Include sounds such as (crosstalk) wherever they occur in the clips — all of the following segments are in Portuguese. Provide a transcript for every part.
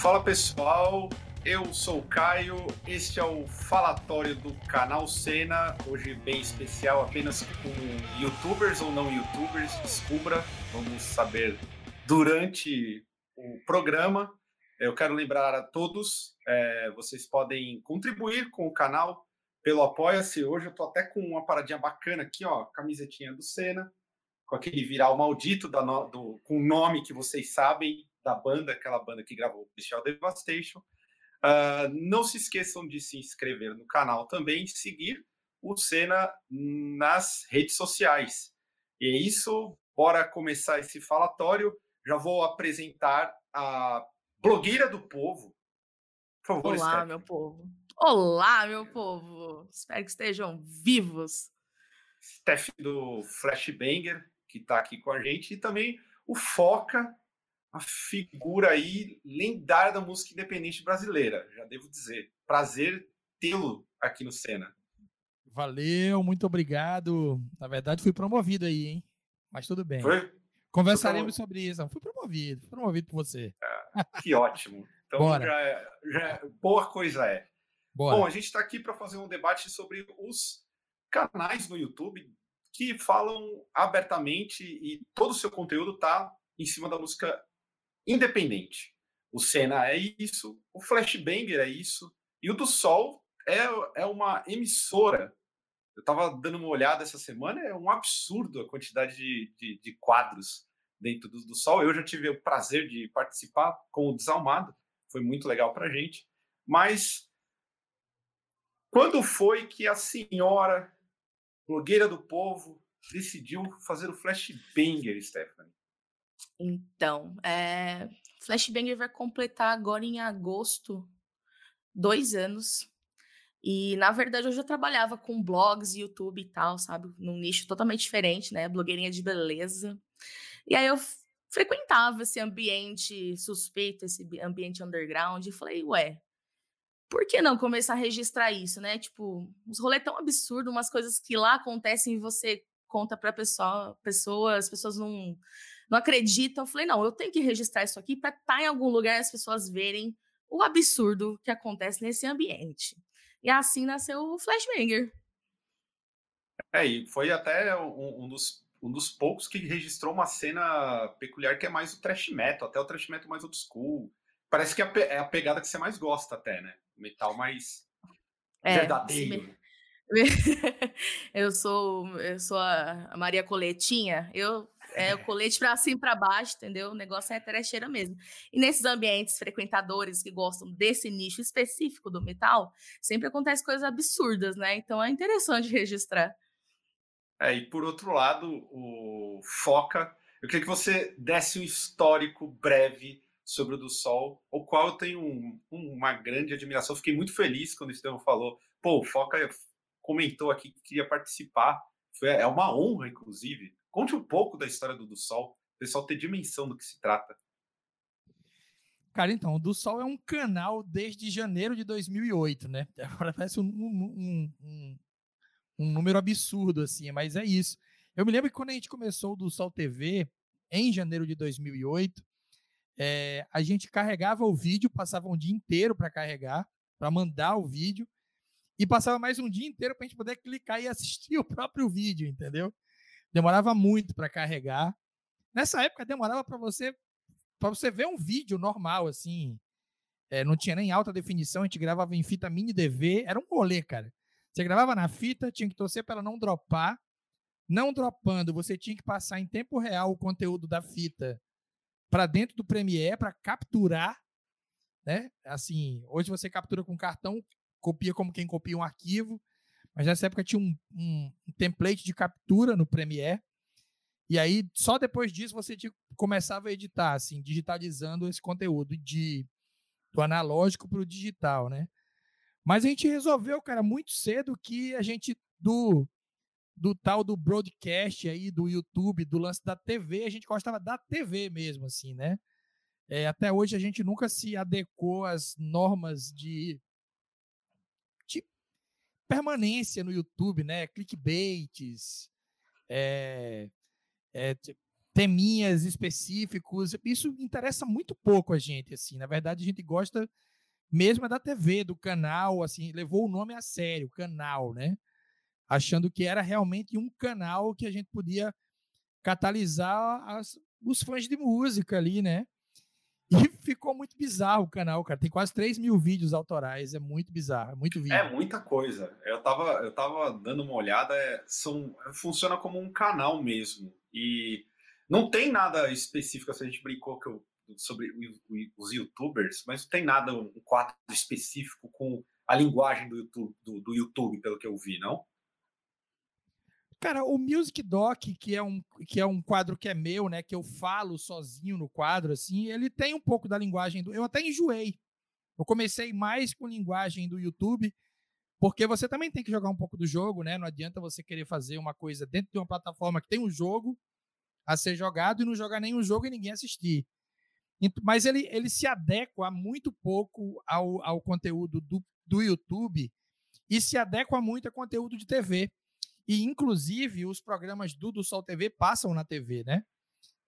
Fala pessoal, eu sou o Caio, este é o falatório do canal Cena, hoje bem especial, apenas com youtubers ou não youtubers, descubra, vamos saber durante o programa. Eu quero lembrar a todos, é, vocês podem contribuir com o canal pelo Apoia-se. Hoje eu tô até com uma paradinha bacana aqui, ó, camisetinha do Senna, com aquele viral maldito da no, do, com o nome que vocês sabem da banda, aquela banda que gravou Special Devastation. Uh, não se esqueçam de se inscrever no canal também, seguir o Senna nas redes sociais. E é isso, bora começar esse falatório. Já vou apresentar a blogueira do povo. Por favor, Olá, Stephanie. meu povo. Olá, meu povo! Espero que estejam vivos. Steph do Flashbanger, que está aqui com a gente, e também o Foca, a figura aí lendária da música independente brasileira, já devo dizer. Prazer tê-lo aqui no Cena. Valeu, muito obrigado. Na verdade, fui promovido aí, hein? Mas tudo bem. Foi? Conversaremos Foi sobre isso. Fui promovido, fui promovido por você. É, que ótimo. Então, Bora. Já, é, já, é, boa coisa é. Bora. Bom, a gente está aqui para fazer um debate sobre os canais no YouTube que falam abertamente e todo o seu conteúdo está em cima da música independente. O Senna é isso, o Flashbanger é isso, e o do Sol é, é uma emissora. Eu estava dando uma olhada essa semana, é um absurdo a quantidade de, de, de quadros dentro do, do, Sol. Eu já tive o prazer de participar com o Desalmado, foi muito legal para gente. Mas quando foi que a senhora, blogueira do povo, decidiu fazer o Flashbanger, Stephanie? Então, é, Flashbanger vai completar agora em agosto dois anos. E, na verdade, eu já trabalhava com blogs, YouTube e tal, sabe? Num nicho totalmente diferente, né? Blogueirinha de beleza. E aí eu frequentava esse ambiente suspeito, esse ambiente underground, e falei, ué, por que não começar a registrar isso, né? Tipo, uns rolês tão absurdos, umas coisas que lá acontecem e você conta para pessoa, pessoas, as pessoas não, não acreditam. Eu falei, não, eu tenho que registrar isso aqui para estar tá em algum lugar e as pessoas verem o absurdo que acontece nesse ambiente. E assim nasceu o Flashbanger. É, e foi até um, um, dos, um dos poucos que registrou uma cena peculiar que é mais o trash metal, até o trash metal mais old school. Parece que é a pegada que você mais gosta até, né? metal mais é, verdadeiro. (laughs) eu sou eu sou a Maria Coletinha, eu é o colete para cima e para baixo, entendeu? O negócio é trecheira mesmo. E nesses ambientes frequentadores que gostam desse nicho específico do metal, sempre acontece coisas absurdas, né? Então é interessante (laughs) registrar. É, e por outro lado, o Foca, eu queria que você desse um histórico breve sobre o do Sol, o qual eu tenho um, uma grande admiração. Fiquei muito feliz quando o Estevão falou. Pô, o Foca comentou aqui que queria participar. Foi, é uma honra, inclusive. Conte um pouco da história do Sol, o pessoal ter dimensão do que se trata. Cara, então, o Sol é um canal desde janeiro de 2008, né? (laughs) Agora parece um, um, um, um número absurdo, assim, mas é isso. Eu me lembro que quando a gente começou o Sol TV, em janeiro de 2008, é, a gente carregava o vídeo, passava um dia inteiro para carregar, para mandar o vídeo, e passava mais um dia inteiro para a gente poder clicar e assistir (laughs) o próprio vídeo, entendeu? Demorava muito para carregar. Nessa época demorava para você para você ver um vídeo normal assim, é, não tinha nem alta definição, a gente gravava em fita mini DV, era um rolê, cara. Você gravava na fita, tinha que torcer para ela não dropar. Não dropando, você tinha que passar em tempo real o conteúdo da fita para dentro do Premiere para capturar, né? Assim, hoje você captura com cartão, copia como quem copia um arquivo, mas nessa época tinha um, um, um template de captura no Premiere. E aí, só depois disso, você começava a editar, assim, digitalizando esse conteúdo de, do analógico para o digital, né? Mas a gente resolveu, cara, muito cedo que a gente, do do tal do broadcast aí, do YouTube, do lance da TV, a gente gostava da TV mesmo, assim, né? É, até hoje a gente nunca se adequou às normas de permanência no YouTube, né? Clickbaits, é, é, teminhas específicos. Isso interessa muito pouco a gente, assim. Na verdade, a gente gosta mesmo é da TV, do canal, assim, levou o nome a sério, canal, né? Achando que era realmente um canal que a gente podia catalisar as, os fãs de música ali, né? E ficou muito bizarro o canal, cara. Tem quase 3 mil vídeos autorais. É muito bizarro, é muito vídeo. É muita coisa. Eu tava, eu tava dando uma olhada. É, são, funciona como um canal mesmo. E não tem nada específico. Se a gente brincou que eu, sobre os youtubers, mas não tem nada, um quadro específico com a linguagem do YouTube, do, do YouTube, pelo que eu vi, não? Cara, o Music Doc, que é, um, que é um quadro que é meu, né? Que eu falo sozinho no quadro, assim, ele tem um pouco da linguagem do. Eu até enjoei. Eu comecei mais com linguagem do YouTube, porque você também tem que jogar um pouco do jogo, né? Não adianta você querer fazer uma coisa dentro de uma plataforma que tem um jogo a ser jogado e não jogar nenhum jogo e ninguém assistir. Mas ele, ele se adequa muito pouco ao, ao conteúdo do, do YouTube e se adequa muito a conteúdo de TV. E, inclusive, os programas do Do Sol TV passam na TV, né?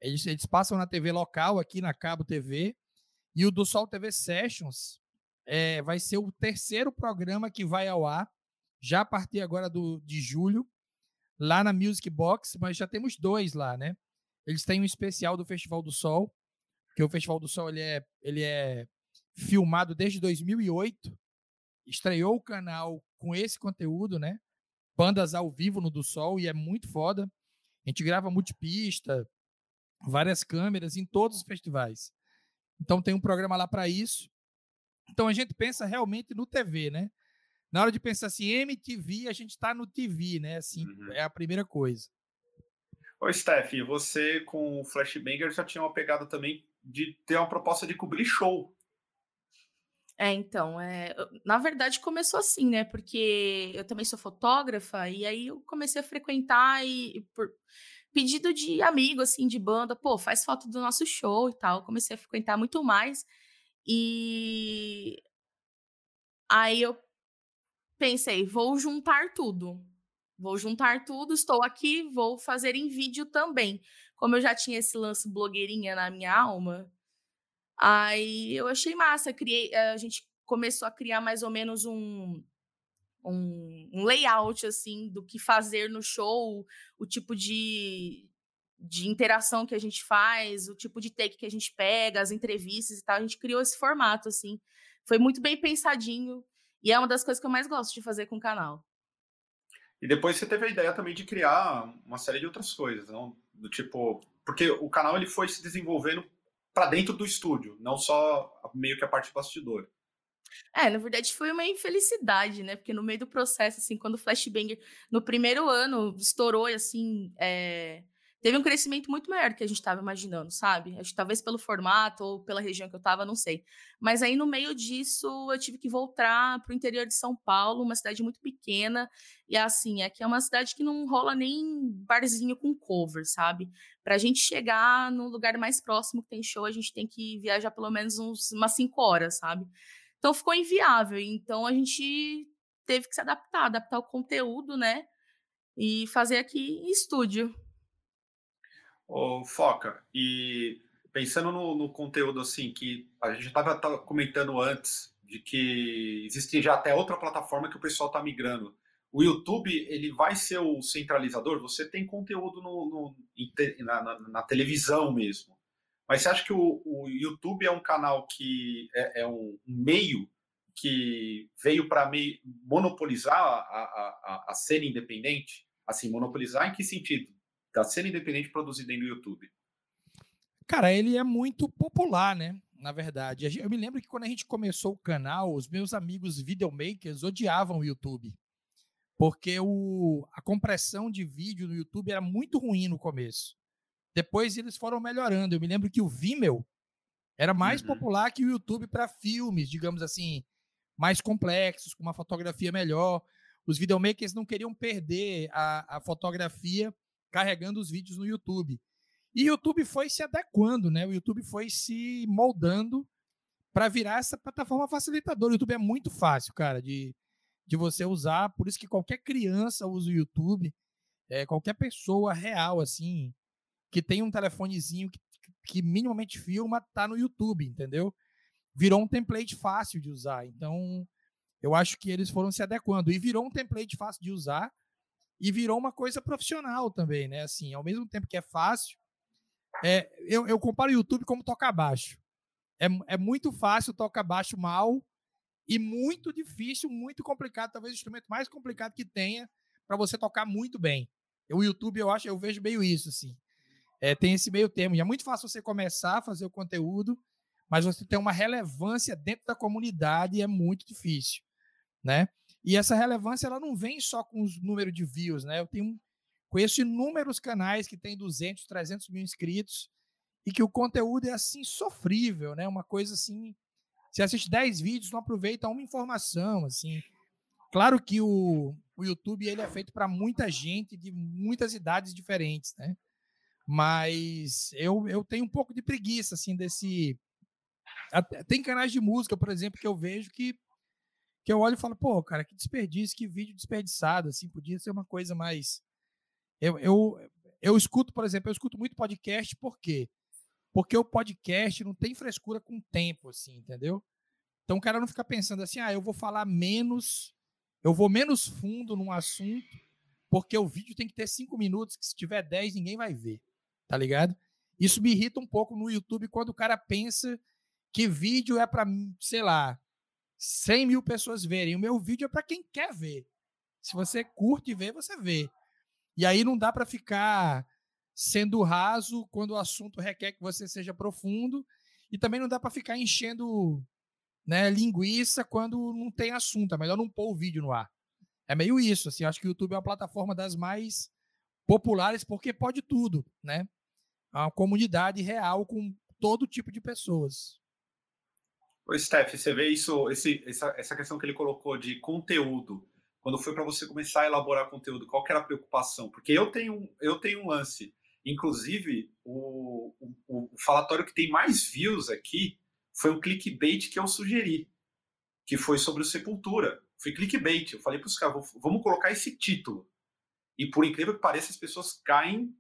Eles, eles passam na TV local, aqui na Cabo TV. E o Do Sol TV Sessions é, vai ser o terceiro programa que vai ao ar, já a partir agora do, de julho, lá na Music Box, mas já temos dois lá, né? Eles têm um especial do Festival do Sol, que o Festival do Sol ele é, ele é filmado desde 2008, estreou o canal com esse conteúdo, né? Bandas ao vivo no do Sol e é muito foda. A gente grava multipista, várias câmeras em todos os festivais. Então tem um programa lá para isso. Então a gente pensa realmente no TV, né? Na hora de pensar assim, MTV, a gente está no TV, né? Assim, uhum. é a primeira coisa. Ô, Steph, você com o Flashbanger já tinha uma pegada também de ter uma proposta de cobrir show. É, então, é, na verdade começou assim, né? Porque eu também sou fotógrafa e aí eu comecei a frequentar e por pedido de amigo, assim, de banda, pô, faz foto do nosso show e tal. Comecei a frequentar muito mais e aí eu pensei, vou juntar tudo. Vou juntar tudo, estou aqui, vou fazer em vídeo também. Como eu já tinha esse lance blogueirinha na minha alma, Aí eu achei massa, criei, eh, a gente começou a criar mais ou menos um, um, um, layout assim do que fazer no show, o tipo de, de interação que a gente faz, o tipo de take que a gente pega, as entrevistas e tal. A gente criou esse formato assim. Foi muito bem pensadinho e é uma das coisas que eu mais gosto de fazer com o canal. E depois você teve a ideia também de criar uma série de outras coisas, não? Do tipo, porque o canal ele foi se desenvolvendo para dentro do estúdio, não só meio que a parte bastidor. É, na verdade foi uma infelicidade, né? Porque no meio do processo, assim, quando o Flashbanger, no primeiro ano, estourou, assim, é teve um crescimento muito maior que a gente estava imaginando, sabe? Acho que talvez pelo formato ou pela região que eu estava, não sei. Mas aí no meio disso eu tive que voltar para o interior de São Paulo, uma cidade muito pequena e assim, aqui é uma cidade que não rola nem barzinho com cover, sabe? Para a gente chegar no lugar mais próximo que tem show, a gente tem que viajar pelo menos uns, umas cinco horas, sabe? Então ficou inviável. Então a gente teve que se adaptar, adaptar o conteúdo, né? E fazer aqui em estúdio. Ô, Foca, e pensando no, no conteúdo assim, que a gente estava comentando antes, de que existe já até outra plataforma que o pessoal está migrando. O YouTube, ele vai ser o centralizador? Você tem conteúdo no, no na, na, na, televisão mesmo. Mas você acha que o, o YouTube é um canal que é, é um meio que veio para monopolizar a, a, a, a cena independente? Assim, monopolizar em que sentido? Da cena independente produzida no YouTube? Cara, ele é muito popular, né? Na verdade. Eu me lembro que quando a gente começou o canal, os meus amigos videomakers odiavam o YouTube. Porque o, a compressão de vídeo no YouTube era muito ruim no começo. Depois eles foram melhorando. Eu me lembro que o Vimeo era mais uhum. popular que o YouTube para filmes, digamos assim, mais complexos, com uma fotografia melhor. Os videomakers não queriam perder a, a fotografia carregando os vídeos no YouTube. E o YouTube foi se adequando, né? O YouTube foi se moldando para virar essa plataforma facilitadora. O YouTube é muito fácil, cara, de, de você usar. Por isso que qualquer criança usa o YouTube, é, qualquer pessoa real, assim, que tem um telefonezinho que, que minimamente filma, tá no YouTube, entendeu? Virou um template fácil de usar. Então, eu acho que eles foram se adequando. E virou um template fácil de usar e virou uma coisa profissional também, né? Assim, ao mesmo tempo que é fácil, é, eu, eu comparo o YouTube como tocar baixo. É, é muito fácil tocar baixo mal e muito difícil, muito complicado, talvez o instrumento mais complicado que tenha para você tocar muito bem. O YouTube, eu acho, eu vejo meio isso, assim. É, tem esse meio termo. E é muito fácil você começar a fazer o conteúdo, mas você tem uma relevância dentro da comunidade é muito difícil, né? E essa relevância, ela não vem só com os números de views, né? Eu tenho, conheço inúmeros canais que têm 200, 300 mil inscritos e que o conteúdo é, assim, sofrível, né? Uma coisa, assim, você assiste 10 vídeos, não aproveita uma informação, assim. Claro que o, o YouTube ele é feito para muita gente de muitas idades diferentes, né? Mas eu, eu tenho um pouco de preguiça, assim, desse. Tem canais de música, por exemplo, que eu vejo que, que eu olho e falo, pô, cara, que desperdício, que vídeo desperdiçado, assim, podia ser uma coisa mais. Eu, eu, eu escuto, por exemplo, eu escuto muito podcast, por quê? Porque o podcast não tem frescura com tempo, assim, entendeu? Então o cara não fica pensando assim, ah, eu vou falar menos eu vou menos fundo num assunto, porque o vídeo tem que ter cinco minutos, que se tiver 10, ninguém vai ver. Tá ligado? Isso me irrita um pouco no YouTube quando o cara pensa que vídeo é para, sei lá, 100 mil pessoas verem. O meu vídeo é para quem quer ver. Se você curte ver, você vê. E aí não dá para ficar sendo raso quando o assunto requer que você seja profundo. E também não dá para ficar enchendo né, linguiça quando não tem assunto. É melhor não pôr o vídeo no ar. É meio isso, assim. Acho que o YouTube é uma plataforma das mais populares porque pode tudo, né? É uma comunidade real com todo tipo de pessoas. Ô, Steph, você vê isso, esse, essa, essa questão que ele colocou de conteúdo. Quando foi para você começar a elaborar conteúdo, qual era a preocupação? Porque eu tenho, eu tenho um lance. Inclusive, o, o, o falatório que tem mais views aqui foi um clickbait que eu sugeri, que foi sobre o Sepultura. Foi clickbait. Eu falei para os caras, vamos colocar esse título. E por incrível que pareça, as pessoas caem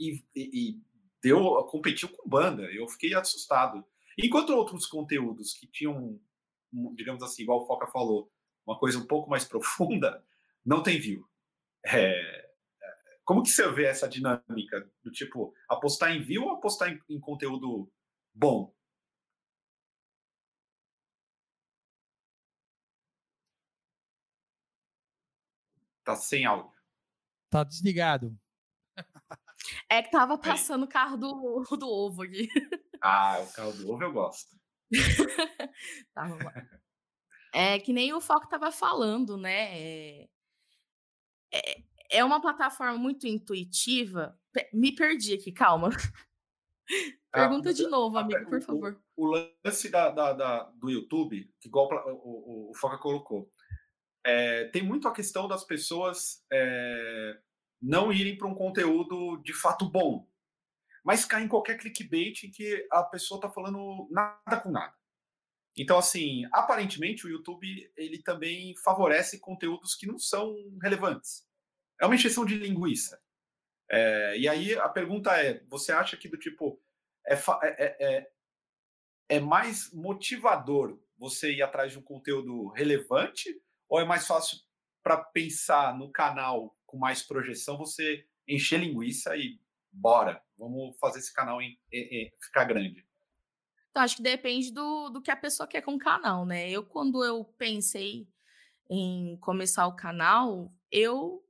e, e, e deu, competiu com banda. Eu fiquei assustado. Enquanto outros conteúdos que tinham, digamos assim, igual o Foca falou, uma coisa um pouco mais (laughs) profunda, não tem view. É, é como que você vê essa dinâmica do tipo apostar em view ou apostar em, em conteúdo bom? Tá sem áudio. Tá desligado. É que tava passando o carro do, (laughs) do ovo aqui. Ah, o carro do ovo eu gosto. (laughs) tá, é que nem o Foco tava falando, né? É, é, é uma plataforma muito intuitiva. Me perdi aqui, calma. (laughs) Ah, Pergunta ah, de novo, amigo, por favor. O, o lance da, da, da, do YouTube, igual o, o, o Foca colocou, é, tem muito a questão das pessoas é, não irem para um conteúdo de fato bom, mas cair em qualquer clickbait em que a pessoa está falando nada com nada. Então, assim, aparentemente o YouTube ele também favorece conteúdos que não são relevantes. É uma injeção de linguiça. É, e aí a pergunta é: você acha que do tipo é, é, é, é mais motivador você ir atrás de um conteúdo relevante ou é mais fácil para pensar no canal com mais projeção, você encher linguiça e bora, vamos fazer esse canal em, ficar grande? Então, acho que depende do, do que a pessoa quer com o canal, né? Eu, quando eu pensei em começar o canal, eu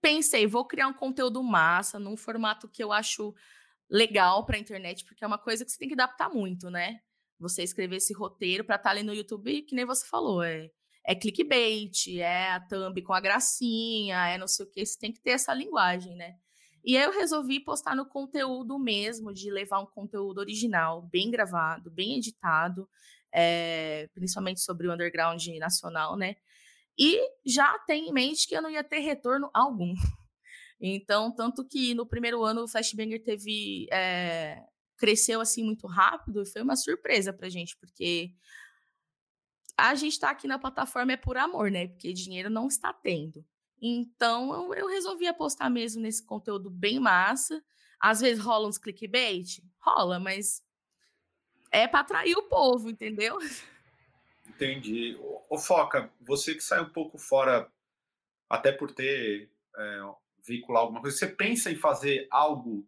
pensei, vou criar um conteúdo massa, num formato que eu acho legal para a internet, porque é uma coisa que você tem que adaptar muito, né? Você escrever esse roteiro para estar tá ali no YouTube, que nem você falou, é é clickbait, é a thumb com a gracinha, é não sei o que, você tem que ter essa linguagem, né? E aí eu resolvi postar no conteúdo mesmo, de levar um conteúdo original, bem gravado, bem editado, é, principalmente sobre o underground nacional, né? E já tem em mente que eu não ia ter retorno algum. (laughs) Então, tanto que no primeiro ano o Flashbanger teve. É, cresceu assim muito rápido e foi uma surpresa pra gente, porque a gente está aqui na plataforma é por amor, né? Porque dinheiro não está tendo. Então, eu, resolvi apostar mesmo nesse conteúdo bem massa. Às vezes rola uns clickbait? Rola, mas é para atrair o povo, entendeu? Entendi. Ô, Foca, você que sai um pouco fora, até por ter é, veicular alguma coisa, você pensa em fazer algo,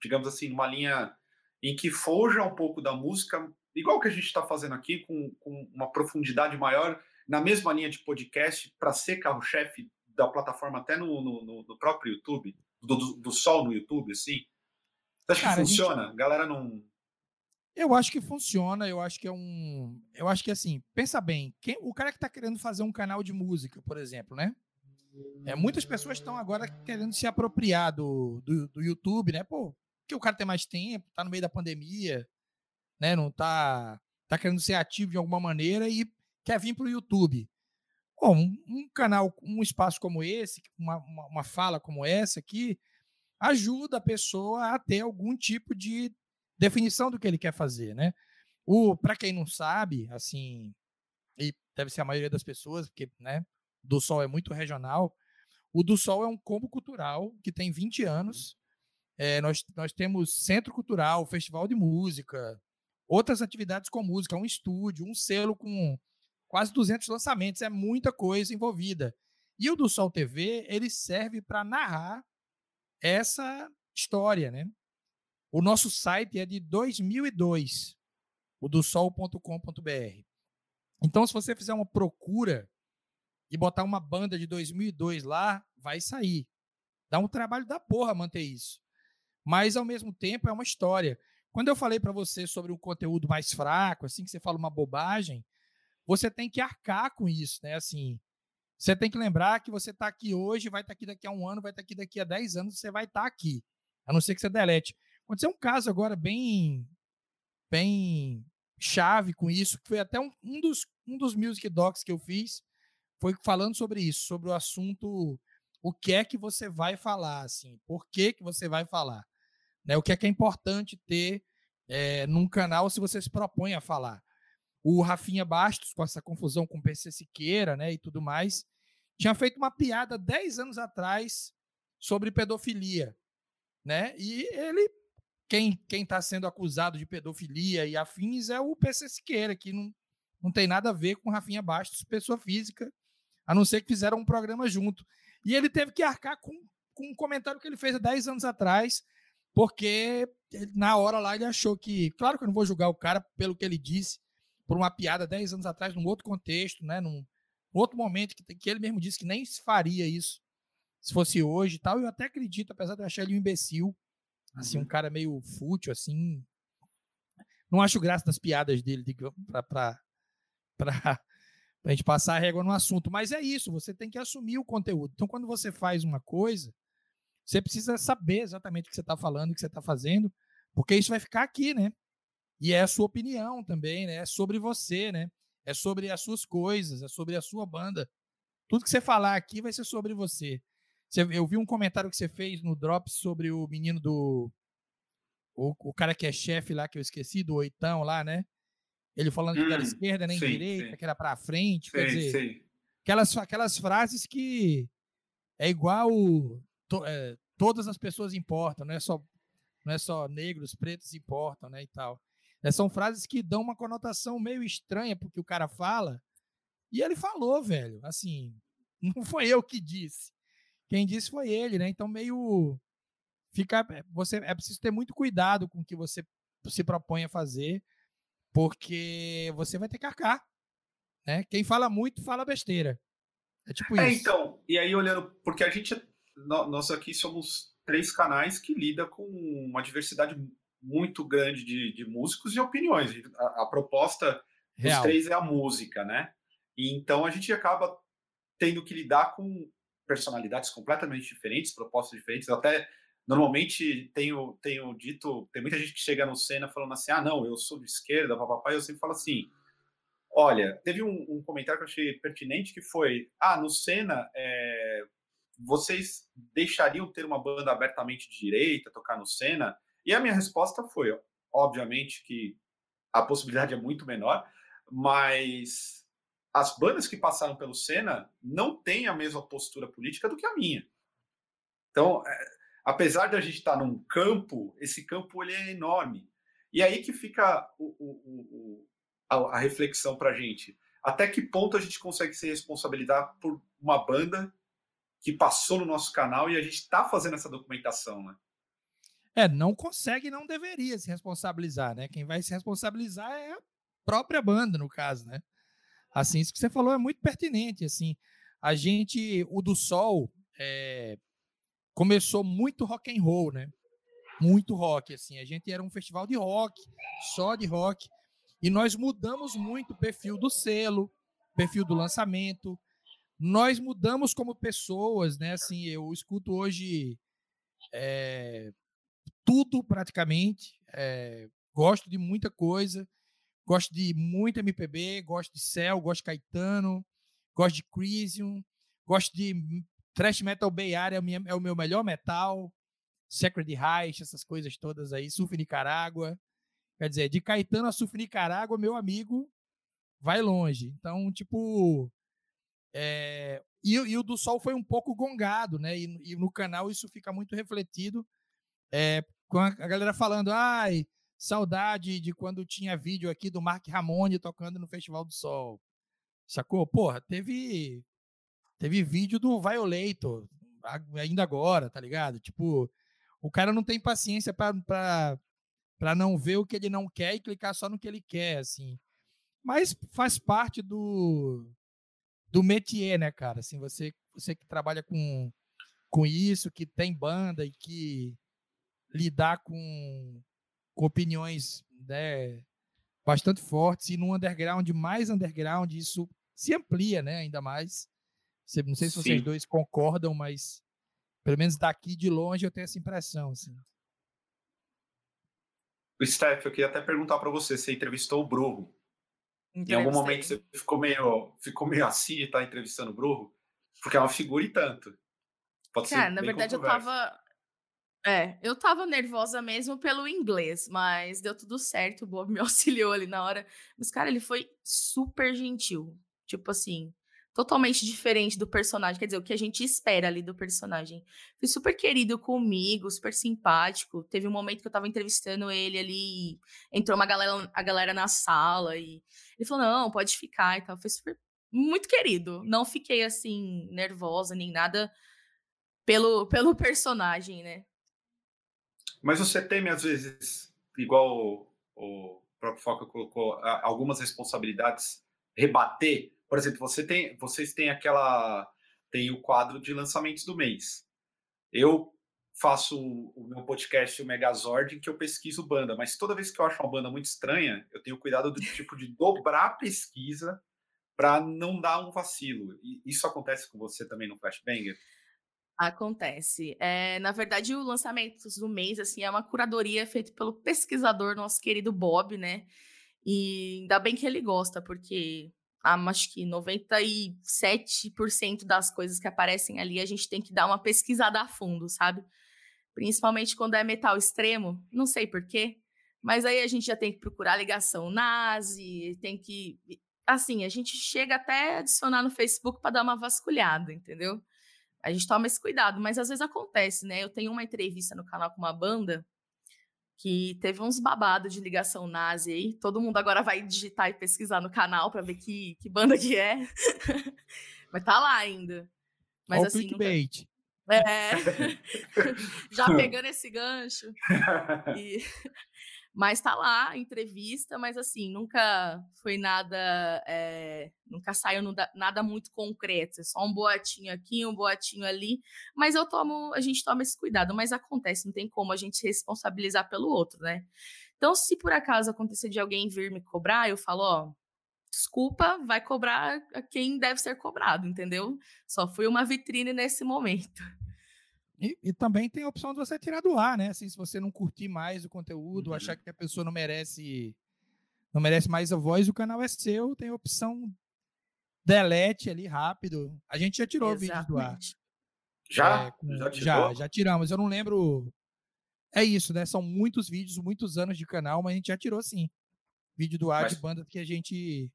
digamos assim, numa linha em que foja um pouco da música, igual que a gente está fazendo aqui, com, com uma profundidade maior, na mesma linha de podcast, para ser carro-chefe da plataforma, até no, no, no próprio YouTube, do, do, do, Sol no YouTube, assim? Você acha Cara, que funciona? A gente... galera não. Eu acho que funciona, eu acho que é um. Eu acho que assim, pensa bem, quem... o cara que está querendo fazer um canal de música, por exemplo, né? É, muitas pessoas estão agora querendo se apropriar do, do, do, YouTube, né? Pô, porque o cara tem mais tempo, tá no meio da pandemia, né? Não tá, tá querendo ser ativo de alguma maneira e quer vir para o YouTube. Bom, um, um, canal, um espaço como esse, uma, uma, uma fala como essa aqui, ajuda a pessoa a ter algum tipo de definição do que ele quer fazer, né? O, para quem não sabe, assim, e deve ser a maioria das pessoas, porque, né, do Sol é muito regional. O do Sol é um combo cultural que tem 20 anos. É, nós, nós temos centro cultural, festival de música, outras atividades com música, um estúdio, um selo com quase 200 lançamentos, é muita coisa envolvida. E o do Sol TV, ele serve para narrar essa história, né? O nosso site é de 2002, o do sol.com.br. Então, se você fizer uma procura e botar uma banda de 2002 lá, vai sair. Dá um trabalho da porra manter isso. Mas, ao mesmo tempo, é uma história. Quando eu falei para você sobre um conteúdo mais fraco, assim, que você fala uma bobagem, você tem que arcar com isso, né? Assim, você tem que lembrar que você está aqui hoje, vai estar tá aqui daqui a um ano, vai estar tá aqui daqui a 10 anos, você vai estar tá aqui. A não ser que você delete. Aconteceu um caso agora bem, bem chave com isso, que foi até um, um, dos, um dos music docs que eu fiz, foi falando sobre isso, sobre o assunto, o que é que você vai falar, assim, por que que você vai falar, né? O que é que é importante ter é, num canal se você se propõe a falar. O Rafinha Bastos, com essa confusão com o PC Siqueira, né, e tudo mais, tinha feito uma piada 10 anos atrás sobre pedofilia, né? E ele quem está sendo acusado de pedofilia e afins é o PC Siqueira, que não, não tem nada a ver com Rafinha Bastos, pessoa física, a não ser que fizeram um programa junto. E ele teve que arcar com, com um comentário que ele fez há 10 anos atrás, porque na hora lá ele achou que, claro que eu não vou julgar o cara pelo que ele disse, por uma piada 10 anos atrás, num outro contexto, né, num, outro momento que, que ele mesmo disse que nem se faria isso se fosse hoje e tal. Eu até acredito, apesar de eu achar ele um imbecil, assim, uhum. um cara meio fútil, assim. Não acho graça das piadas dele para para a gente passar a régua no assunto. Mas é isso, você tem que assumir o conteúdo. Então, quando você faz uma coisa, você precisa saber exatamente o que você está falando, o que você está fazendo, porque isso vai ficar aqui, né? E é a sua opinião também, né? É sobre você, né? É sobre as suas coisas, é sobre a sua banda. Tudo que você falar aqui vai ser sobre você. eu vi um comentário que você fez no Drops sobre o menino do. O, o cara que é chefe lá, que eu esqueci, do Oitão lá, né? Ele falando hum, que era esquerda, nem sim, direita, sim. que era para frente. Sim, quer dizer, Aquelas, aquelas frases que é igual to, é, todas as pessoas importam, não é só não é só negros, pretos importam, né, e tal. É, são frases que dão uma conotação meio estranha porque o cara fala. E ele falou, velho, assim, (laughs) não foi eu que disse. Quem disse foi ele, né? Então meio fica você é preciso ter muito cuidado com o que você se propõe a fazer porque você vai ter que arcar. Né? Quem fala muito fala besteira. É tipo é, isso. Então, e aí olhando, porque a gente, nós aqui somos três canais que lida com uma diversidade muito grande de, de músicos e opiniões. A, a proposta Real. dos três é a música, né? E então a gente acaba tendo que lidar com personalidades completamente diferentes, propostas diferentes, até Normalmente tenho, tenho dito, tem muita gente que chega no Senna falando assim: ah, não, eu sou de esquerda, papapá, e eu sempre falo assim: olha, teve um, um, comentário que eu achei pertinente que foi: ah, no Senna, é, vocês deixariam ter uma banda abertamente de direita, tocar no Senna? E a minha resposta foi: obviamente que a possibilidade é muito menor, mas as bandas que passaram pelo Senna não têm a mesma postura política do que a minha. Então, é, apesar de a gente estar num campo, esse campo ele é enorme. E aí que fica o, o, o, a, a reflexão para a gente. Até que ponto a gente consegue se responsabilizar por uma banda que passou no nosso canal e a gente está fazendo essa documentação, né? É, não consegue não deveria se responsabilizar, né? Quem vai se responsabilizar é a própria banda, no caso, né? Assim, isso que você falou é muito pertinente, assim. A gente, o do Sol, é, começou muito rock and roll, né? Muito rock, assim. A gente era um festival de rock, só de rock. E nós mudamos muito o perfil do selo, perfil do lançamento. Nós mudamos como pessoas, né? Assim, eu escuto hoje é, tudo praticamente. É, gosto de muita coisa. Gosto de muito MPB, gosto de Cell, gosto de Caetano, gosto de Crisium, gosto de Thrash Metal Bay Area é o meu melhor metal, Sacred Reich, essas coisas todas aí, Surf Nicarágua. Quer dizer, de Caetano a Surf Nicarágua, meu amigo, vai longe. Então, tipo. É... E, e, o do Sol foi um pouco gongado, né? E, e no canal isso fica muito refletido. É, com a, a galera falando, ai, Saudade de quando tinha vídeo aqui do Mark Ramone tocando no Festival do Sol. Sacou? Porra, teve teve vídeo do Violator ainda agora, tá ligado? Tipo, o cara não tem paciência para não ver o que ele não quer e clicar só no que ele quer, assim. Mas faz parte do do métier, né, cara? Assim, você você que trabalha com com isso, que tem banda e que lidar com com opiniões né, bastante fortes e num underground mais underground isso se amplia, né? Ainda mais. Não sei se Sim. vocês dois concordam, mas pelo menos daqui de longe eu tenho essa impressão. Assim. O Steph, eu queria até perguntar para você, você entrevistou o Bruno. Em algum momento você ficou meio, ficou meio assim de estar tá entrevistando o Bruno? Porque é uma figura e tanto. Pode Cara, na verdade eu tava, é, eu tava nervosa mesmo pelo inglês, mas deu tudo certo, o Bob (laughs) me auxiliou ali na hora. Mas, cara, ele foi super gentil. Tipo assim, totalmente diferente do personagem, quer dizer, o que a gente espera ali do personagem. Foi super querido comigo, super simpático. Teve um momento que eu tava entrevistando ele ali, entrou uma galera, a galera na sala e ele falou: "Não, pode ficar" e tal. Foi super muito querido. Não fiquei assim nervosa nem nada pelo pelo (laughs) personagem, né? Mas você teme, às vezes, igual o, próprio Foca colocou, algumas responsabilidades, rebater. Por exemplo, você tem, vocês têm aquela. tem o quadro de lançamentos do mês. Eu faço o meu podcast, o Megazord, em que eu pesquiso banda, mas toda vez que eu acho uma banda muito estranha, eu tenho cuidado do tipo de dobrar a pesquisa para não dar um vacilo. E isso acontece com você também no Flashbanger? Acontece. É, na verdade, o lançamento do mês assim, é uma curadoria feita pelo pesquisador, nosso querido Bob, né? E ainda bem que ele gosta, porque acho que 97% das coisas que aparecem ali a gente tem que dar uma pesquisada a fundo, sabe? Principalmente quando é metal extremo, não sei porquê, mas aí a gente já tem que procurar ligação nazi, tem que. Assim, a gente chega até adicionar no Facebook para dar uma vasculhada, entendeu? A gente toma esse cuidado, mas às vezes acontece, né? Eu tenho uma entrevista no canal com uma banda que teve uns babados de ligação nazi aí. Todo mundo agora vai digitar e pesquisar no canal para ver que, que banda que é. (laughs) mas tá lá ainda. Mas Olha assim. Clickbait. Nunca... É. (laughs) Já (laughs) pegando esse gancho. E... Mas tá lá entrevista, mas assim, nunca foi nada, é, nunca saiu nada muito concreto, é só um boatinho aqui, um boatinho ali, mas eu tomo, a gente toma esse cuidado, mas acontece, não tem como a gente se responsabilizar pelo outro, né? Então, se por acaso acontecer de alguém vir me cobrar, eu falo, ó, desculpa, vai cobrar quem deve ser cobrado, entendeu? Só fui uma vitrine nesse momento. E, e, também tem a opção de você tirar do ar, né? Assim, se você não curtir mais o conteúdo, uhum. achar que a pessoa não merece não merece mais a voz, o canal é seu, tem a opção delete ali rápido. A gente já tirou Exatamente. vídeo do ar. Já? É, já, já, já tiramos. Eu não lembro. É isso, né? São muitos vídeos, muitos anos de canal, mas a gente já tirou sim. Vídeo do ar mas... de banda que a gente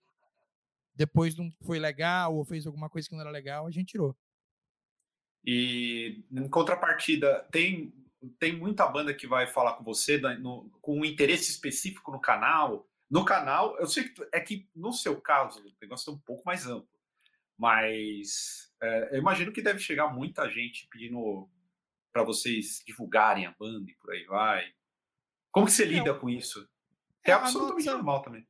depois não foi legal ou fez alguma coisa que não era legal, a gente tirou. E em contrapartida, tem, tem muita banda que vai falar com você no, com um interesse específico no canal. No canal, eu sei que é que no seu caso o negócio é um pouco mais amplo, mas é, eu imagino que deve chegar muita gente pedindo para vocês divulgarem a banda e por aí vai. Como que você é, lida com isso? É, é absolutamente nossa, normal também.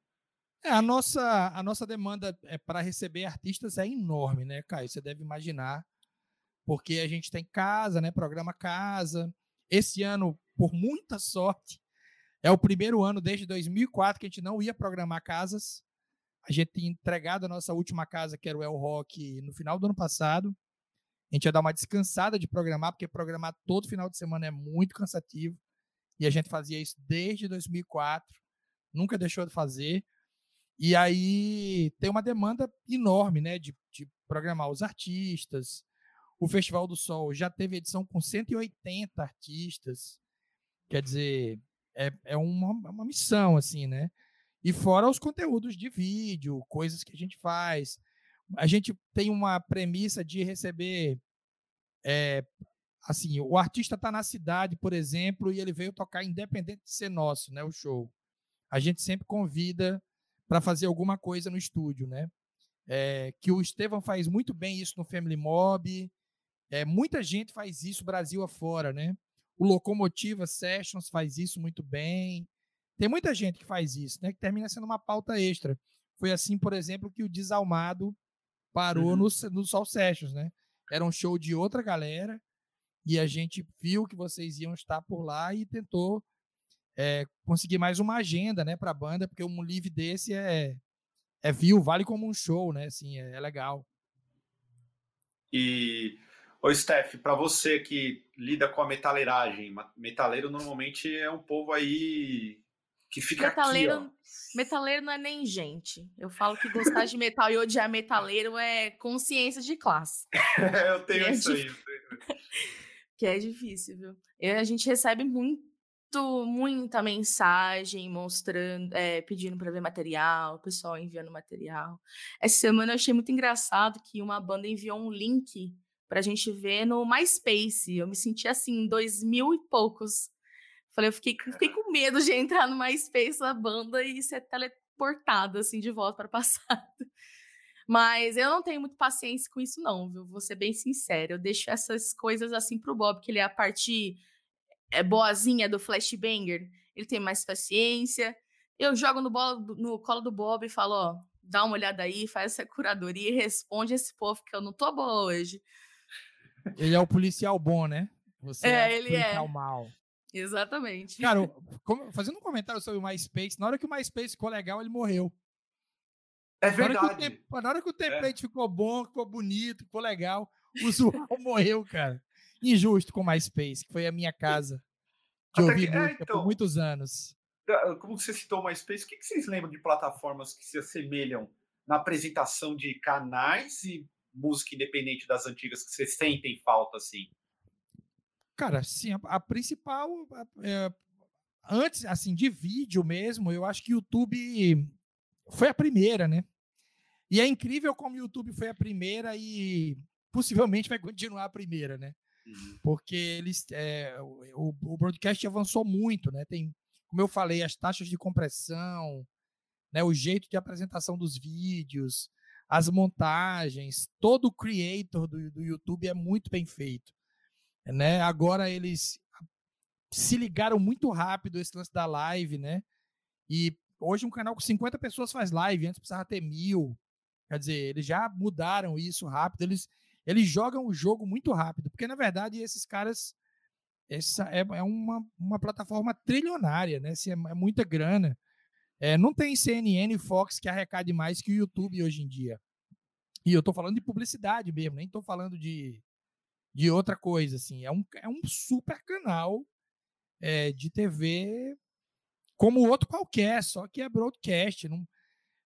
É, a nossa, a nossa demanda é para receber artistas é enorme, né, Caio? Você deve imaginar, porque a gente tem casa, né? Programa casa. Esse ano, por muita sorte, é o primeiro ano desde 2004 que a gente não ia programar casas. A gente tinha entregado a nossa última casa, que era o El Rock, no final do ano passado. A gente ia dar uma descansada de programar, porque programar todo final de semana é muito cansativo. E a gente fazia isso desde 2004, nunca deixou de fazer. E aí tem uma demanda enorme, né, de, de programar os artistas. O Festival do Sol já teve edição com 180 artistas. Quer dizer, é, é uma, uma missão, assim, né? E fora os conteúdos de vídeo, coisas que a gente faz a gente tem uma premissa de receber é, assim, o artista está na cidade, por exemplo, e ele veio tocar independente de ser nosso, né, o show. A gente sempre convida para fazer alguma coisa no estúdio, né? É, que o Estevão faz muito bem isso no Family Mob. É, muita gente faz isso Brasil afora, né? O Locomotiva Sessions faz isso muito bem. Tem muita gente que faz isso, né? Que termina sendo uma pauta extra. Foi assim, por exemplo, que o Desalmado parou uhum. no, no Sol Sessions, né? Era um show de outra galera e a gente viu que vocês iam estar por lá e tentou é, conseguir mais uma agenda, né, para a banda, porque um live desse é é view, vale como um show, né? Assim, é, é legal. E Ô, Steph, para você que lida com a metaleiragem, metaleiro normalmente é um povo aí que fica metaleiro, aqui. Metaleiro não é nem gente. Eu falo que gostar de metal e odiar metaleiro é consciência de classe. (laughs) eu tenho é isso aí. que é difícil, viu? E a gente recebe muito, muita mensagem mostrando, é, pedindo para ver material, o pessoal enviando material. Essa semana eu achei muito engraçado que uma banda enviou um link para a gente ver no MySpace. Eu me senti assim, dois mil e poucos Falei, eu fiquei, fiquei com medo de entrar no MySpace da banda e ser teleportado assim de volta para o (laughs) passado. Mas eu não tenho muito paciência com isso, não, viu? Vou ser bem sincera. Eu deixo essas coisas assim pro Bob, que ele é a parte é boazinha do Flashbanger. Ele tem mais paciência. Eu jogo no, bolo, no colo do Bob e falo, ó, dá uma olhada aí, faz essa curadoria e responde esse povo que eu não tô boa hoje. Ele é o policial bom, né? Você é, é ele é. mal. Exatamente. Cara, (laughs) como, fazendo um comentário sobre o MySpace, na hora que o MySpace ficou legal, ele morreu. É verdade. Na hora que o, na hora que o template é. ficou bom, ficou bonito, ficou legal, o usuário (laughs) morreu, cara. Injusto com o MySpace, que foi a minha casa. Que eu ouvi música é, então, por muitos anos. Como você citou o MySpace, o que vocês lembram de plataformas que se assemelham na apresentação de canais e música independente das antigas que vocês sentem falta, assim? Cara, sim, a, a principal. É, antes, assim, de vídeo mesmo, eu acho que o YouTube foi a primeira, né? E é incrível como o YouTube foi a primeira e possivelmente vai continuar a primeira, né? Uhum. Porque eles, é, o, o broadcast avançou muito, né? Tem, como eu falei, as taxas de compressão, né? O jeito de apresentação dos vídeos, as montagens, todo o creator do, do YouTube é muito bem feito né? Agora eles se ligaram muito rápido esse lance da live, né? E hoje um canal com 50 pessoas faz live, antes precisava ter mil. Quer dizer, eles já mudaram isso rápido, eles, eles jogam o jogo muito rápido, porque na verdade esses caras essa é, é uma, uma plataforma trilionária, né? Se é, é muita grana. É, não tem CNN e Fox que arrecade mais que o YouTube hoje em dia. E eu tô falando de publicidade mesmo, nem tô falando de, de outra coisa, assim. É um, é um super canal é, de TV como outro qualquer, só que é broadcast. Não,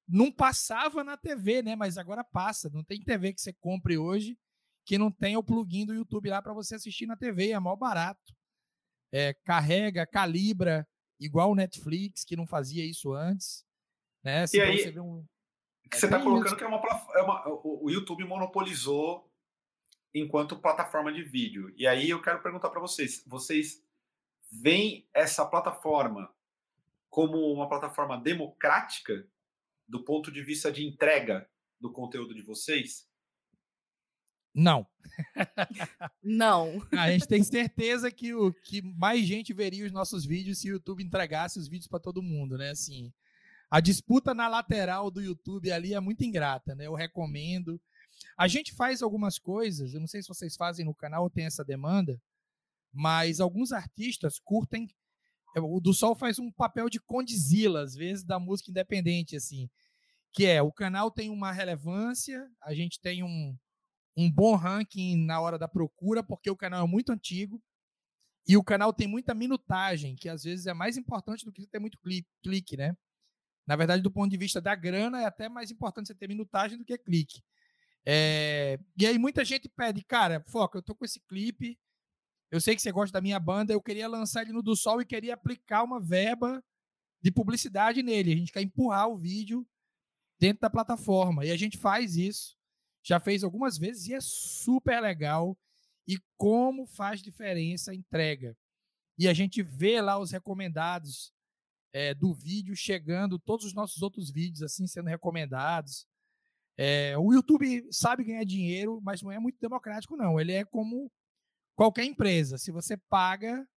não passava na TV, né? Mas agora passa. Não tem TV que você compre hoje que não tenha o plugin do YouTube lá para você assistir na TV. É mal barato. É, carrega, calibra, igual o Netflix, que não fazia isso antes. Né? E aí, você, um... você está colocando que é uma, é uma, o YouTube monopolizou enquanto plataforma de vídeo. E aí eu quero perguntar para vocês: vocês veem essa plataforma como uma plataforma democrática do ponto de vista de entrega do conteúdo de vocês? Não. Não. (laughs) A gente tem certeza que, o, que mais gente veria os nossos vídeos se o YouTube entregasse os vídeos para todo mundo, né? Assim, a disputa na lateral do YouTube ali é muito ingrata, né? Eu recomendo. A gente faz algumas coisas, eu não sei se vocês fazem no canal ou tem essa demanda, mas alguns artistas curtem. É, o do Sol faz um papel de condizila, às vezes, da música independente, assim. Que é, o canal tem uma relevância, a gente tem um, um bom ranking na hora da procura, porque o canal é muito antigo. E o canal tem muita minutagem, que às vezes é mais importante do que ter muito clique, né? Na verdade, do ponto de vista da grana, é até mais importante você ter minutagem do que clique. É... E aí muita gente pede, cara, foca, eu tô com esse clipe, eu sei que você gosta da minha banda, eu queria lançar ele no do Sol e queria aplicar uma verba de publicidade nele. A gente quer empurrar o vídeo dentro da plataforma. E a gente faz isso. Já fez algumas vezes e é super legal. E como faz diferença a entrega. E a gente vê lá os recomendados é, do vídeo chegando, todos os nossos outros vídeos assim sendo recomendados. É, o YouTube sabe ganhar dinheiro, mas não é muito democrático, não. Ele é como qualquer empresa. Se você paga,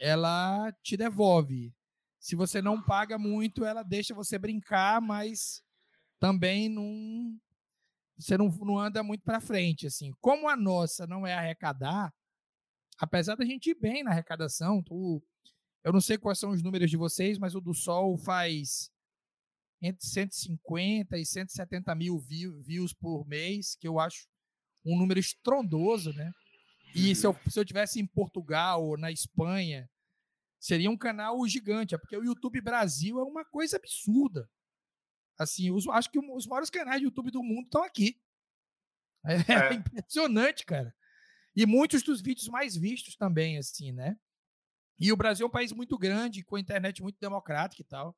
ela te devolve. Se você não paga muito, ela deixa você brincar, mas também não você não, não anda muito para frente assim. Como a nossa não é arrecadar, apesar da gente ir bem na arrecadação, tu, eu não sei quais são os números de vocês, mas o do Sol faz entre 150 e 170 mil views por mês, que eu acho um número estrondoso, né? E se eu, se eu tivesse em Portugal ou na Espanha, seria um canal gigante, é porque o YouTube Brasil é uma coisa absurda. Assim, os, acho que os maiores canais de YouTube do mundo estão aqui. (laughs) É, é. é, impressionante, cara. E muitos dos vídeos mais vistos também, assim, né? E o Brasil é um país muito grande, com a internet muito democrática e tal.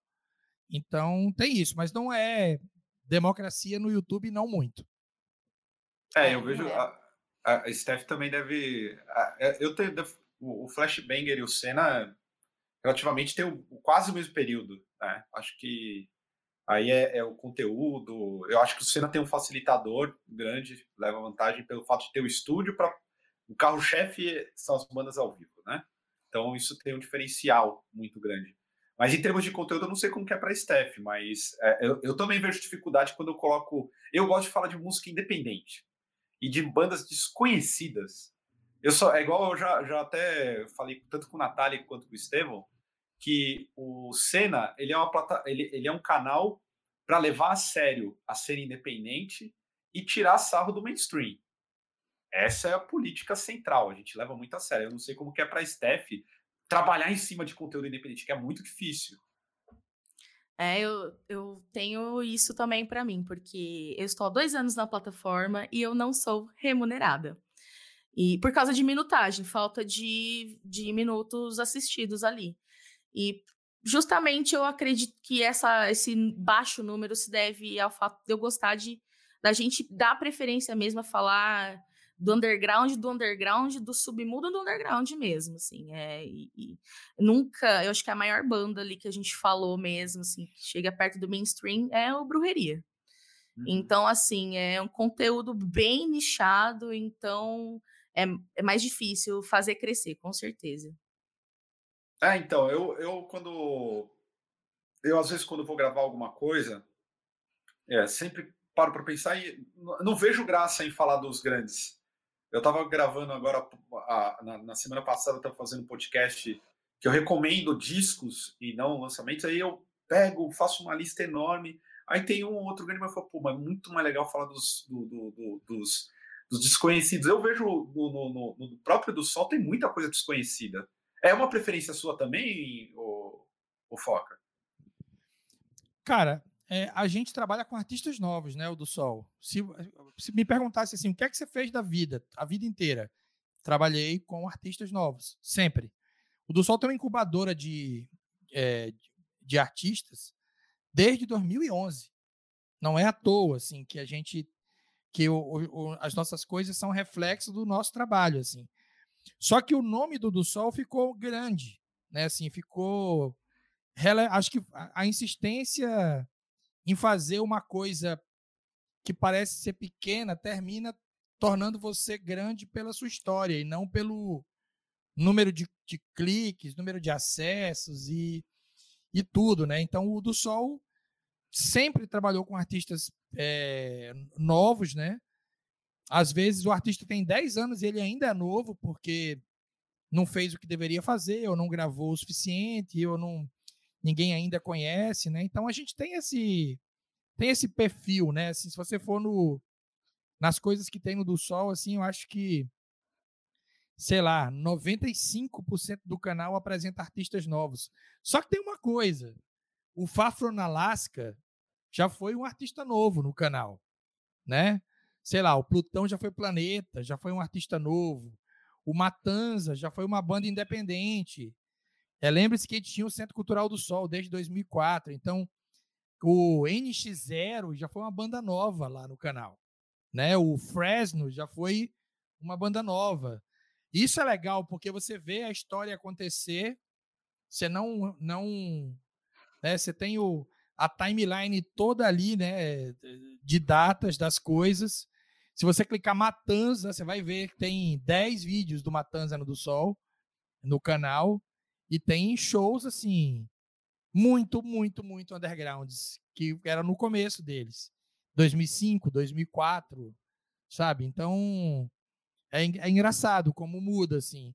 Então tem isso, mas não é democracia no YouTube, não muito. É, eu vejo. A, a Steph também deve. A, é, eu tenho o, Flashbanger e o Senna relativamente tem o, quase o mesmo período. Né? Acho que aí é, é, o conteúdo. Eu acho que o Senna tem um facilitador grande, leva vantagem pelo fato de ter o estúdio para o carro-chefe são as bandas ao vivo, né? Então isso tem um diferencial muito grande. Mas em termos de conteúdo, eu não sei como que é para Steph, mas é, eu, eu, também vejo dificuldade quando eu coloco. Eu gosto de falar de música independente e de bandas desconhecidas. Eu só, é igual eu já, já até falei tanto com o Natália quanto com o Estevão, que o Senna ele é, uma plata, ele, ele é um canal para levar a sério a cena independente e tirar sarro do mainstream. Essa é a política central, a gente leva muito a sério. Eu não sei como que é para a Steph trabalhar em cima de conteúdo independente, que é muito difícil. É, eu, eu tenho isso também para mim, porque eu estou há dois anos na plataforma e eu não sou remunerada. E por causa de minutagem, falta de, de minutos assistidos ali. E justamente eu acredito que essa, esse baixo número se deve ao fato de eu gostar de da gente dar preferência mesmo a falar do underground, do underground, do submundo do underground mesmo, assim, é, e, e, nunca, eu acho que a maior banda ali que a gente falou mesmo, assim, que chega perto do mainstream é o Brujeria. Uhum. Então, assim, é um conteúdo bem nichado, então é, é mais difícil fazer crescer, com certeza. É, então, eu, eu quando, eu às vezes quando vou gravar alguma coisa, é, sempre paro para pensar e não vejo graça em falar dos grandes, eu estava gravando agora, a, na, na, semana passada, eu estava fazendo um podcast que eu recomendo discos e não lançamentos. Aí eu pego, faço uma lista enorme. Aí tem um outro grande, mas falo, pô, mas é muito mais legal falar dos, do, do, do, dos, dos, desconhecidos. Eu vejo no, no, no, próprio do Sol tem muita coisa desconhecida. É uma preferência sua também, o, o Foca? Cara, é, a gente trabalha com artistas novos, né? O do Sol. Se, se, me perguntasse assim, o que é que você fez da vida, a vida inteira? Trabalhei com artistas novos, sempre. O do Sol tem uma incubadora de, é, de artistas desde 2011. Não é à toa, assim, que a gente que o, o, as nossas coisas são reflexo do nosso trabalho, assim. Só que o nome do do Sol ficou grande, né? Assim, ficou acho que a insistência em fazer uma coisa que parece ser pequena termina tornando você grande pela sua história e não pelo número de, de cliques, número de acessos e, e tudo, né? Então o do Sol sempre trabalhou com artistas é, novos, né? Às vezes o artista tem 10 anos e ele ainda é novo porque não fez o que deveria fazer, ou não gravou o suficiente, ou não ninguém ainda conhece, né? Então a gente tem esse tem esse perfil, né? Assim, se você for no nas coisas que tem no do Sol, assim, eu acho que sei lá, 95% do canal apresenta artistas novos. Só que tem uma coisa, o Fafron Alaska já foi um artista novo no canal, né? Sei lá, o Plutão já foi Planeta, já foi um artista novo. O Matanza já foi uma banda independente. É, Lembre-se que tinha o Centro Cultural do Sol desde 2004. Então, o NX0 já foi uma banda nova lá no canal. Né? O Fresno já foi uma banda nova. Isso é legal porque você vê a história acontecer. Você não. não né? Você tem o, a timeline toda ali né? de datas das coisas. Se você clicar Matanza, você vai ver que tem 10 vídeos do Matanza no do Sol no canal. E tem shows, assim, muito, muito, muito undergrounds, que era no começo deles. 2005, 2004, sabe? Então, é, é engraçado como muda, assim.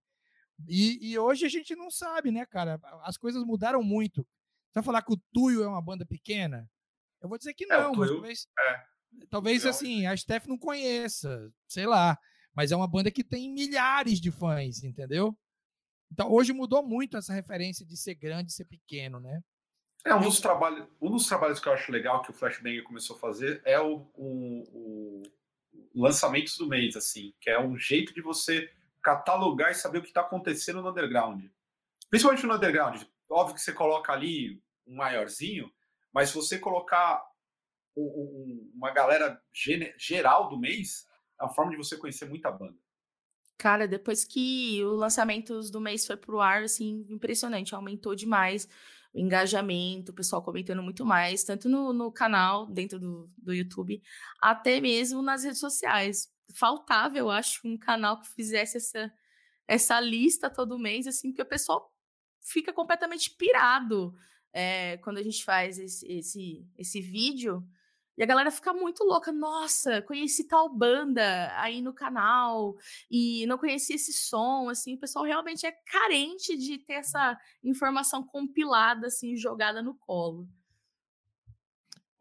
E, e, hoje a gente não sabe, né, cara? As coisas mudaram muito. Você vai falar que o Tuyo é uma banda pequena? Eu vou dizer que é, não, é, mas talvez, é. Talvez assim, a Steph não conheça, sei lá. Mas é uma banda que tem milhares de fãs, entendeu? Então, hoje mudou muito essa referência de ser grande e ser pequeno, né? É, um dos, trabalhos, um dos trabalhos que eu acho legal que o Flashbanger começou a fazer é o, o, o lançamentos do mês, assim, que é um jeito de você catalogar e saber o que está acontecendo no underground. Principalmente no underground. Óbvio que você coloca ali um maiorzinho, mas se você colocar uma galera geral do mês, é uma forma de você conhecer muita banda. Cara, depois que o lançamento do mês foi pro ar, assim, impressionante, aumentou demais o engajamento, o pessoal comentando muito mais, tanto no, no canal, dentro do, do YouTube, até mesmo nas redes sociais. Faltava, eu acho, um canal que fizesse essa, essa lista todo mês, assim, porque o pessoal fica completamente pirado é, quando a gente faz esse, esse, esse vídeo. E a galera fica muito louca. Nossa, conheci tal banda aí no canal e não conheci esse som. Assim, o pessoal realmente é carente de ter essa informação compilada, assim, jogada no colo.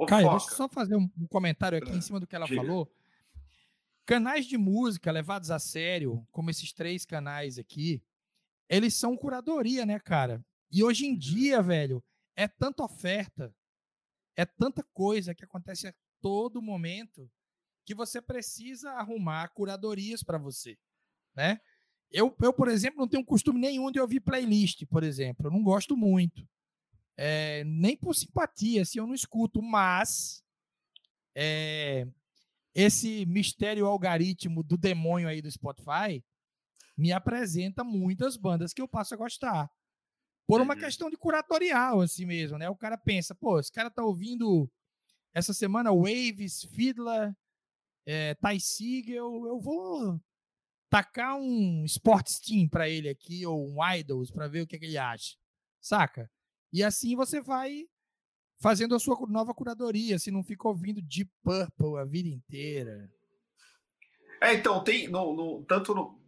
Caio, deixa eu só fazer um comentário aqui em cima do que ela Diga. falou. Canais de música levados a sério, como esses três canais aqui, eles são curadoria, né, cara? E hoje em uhum. dia, velho, é tanta oferta, é tanta coisa que acontece a todo momento que você precisa arrumar curadorias para você, né? Eu, eu, por exemplo, não tenho costume nenhum de ouvir playlist, por exemplo. Eu não gosto muito. É, nem por simpatia, assim, eu não escuto, mas é, esse mistério algoritmo do demônio aí do Spotify me apresenta muitas bandas que eu passo a gostar por uma questão de curatorial, assim mesmo, né? O cara pensa, pô, esse cara tá ouvindo essa semana Waves, Fiddler, é, Ty Siegel, eu vou tacar um Sports Team para ele aqui, ou um Idols, para ver o que, é que ele acha, saca? E assim você vai fazendo a sua nova curadoria, se não fica ouvindo Deep Purple a vida inteira. É, então, tem no, no tanto no,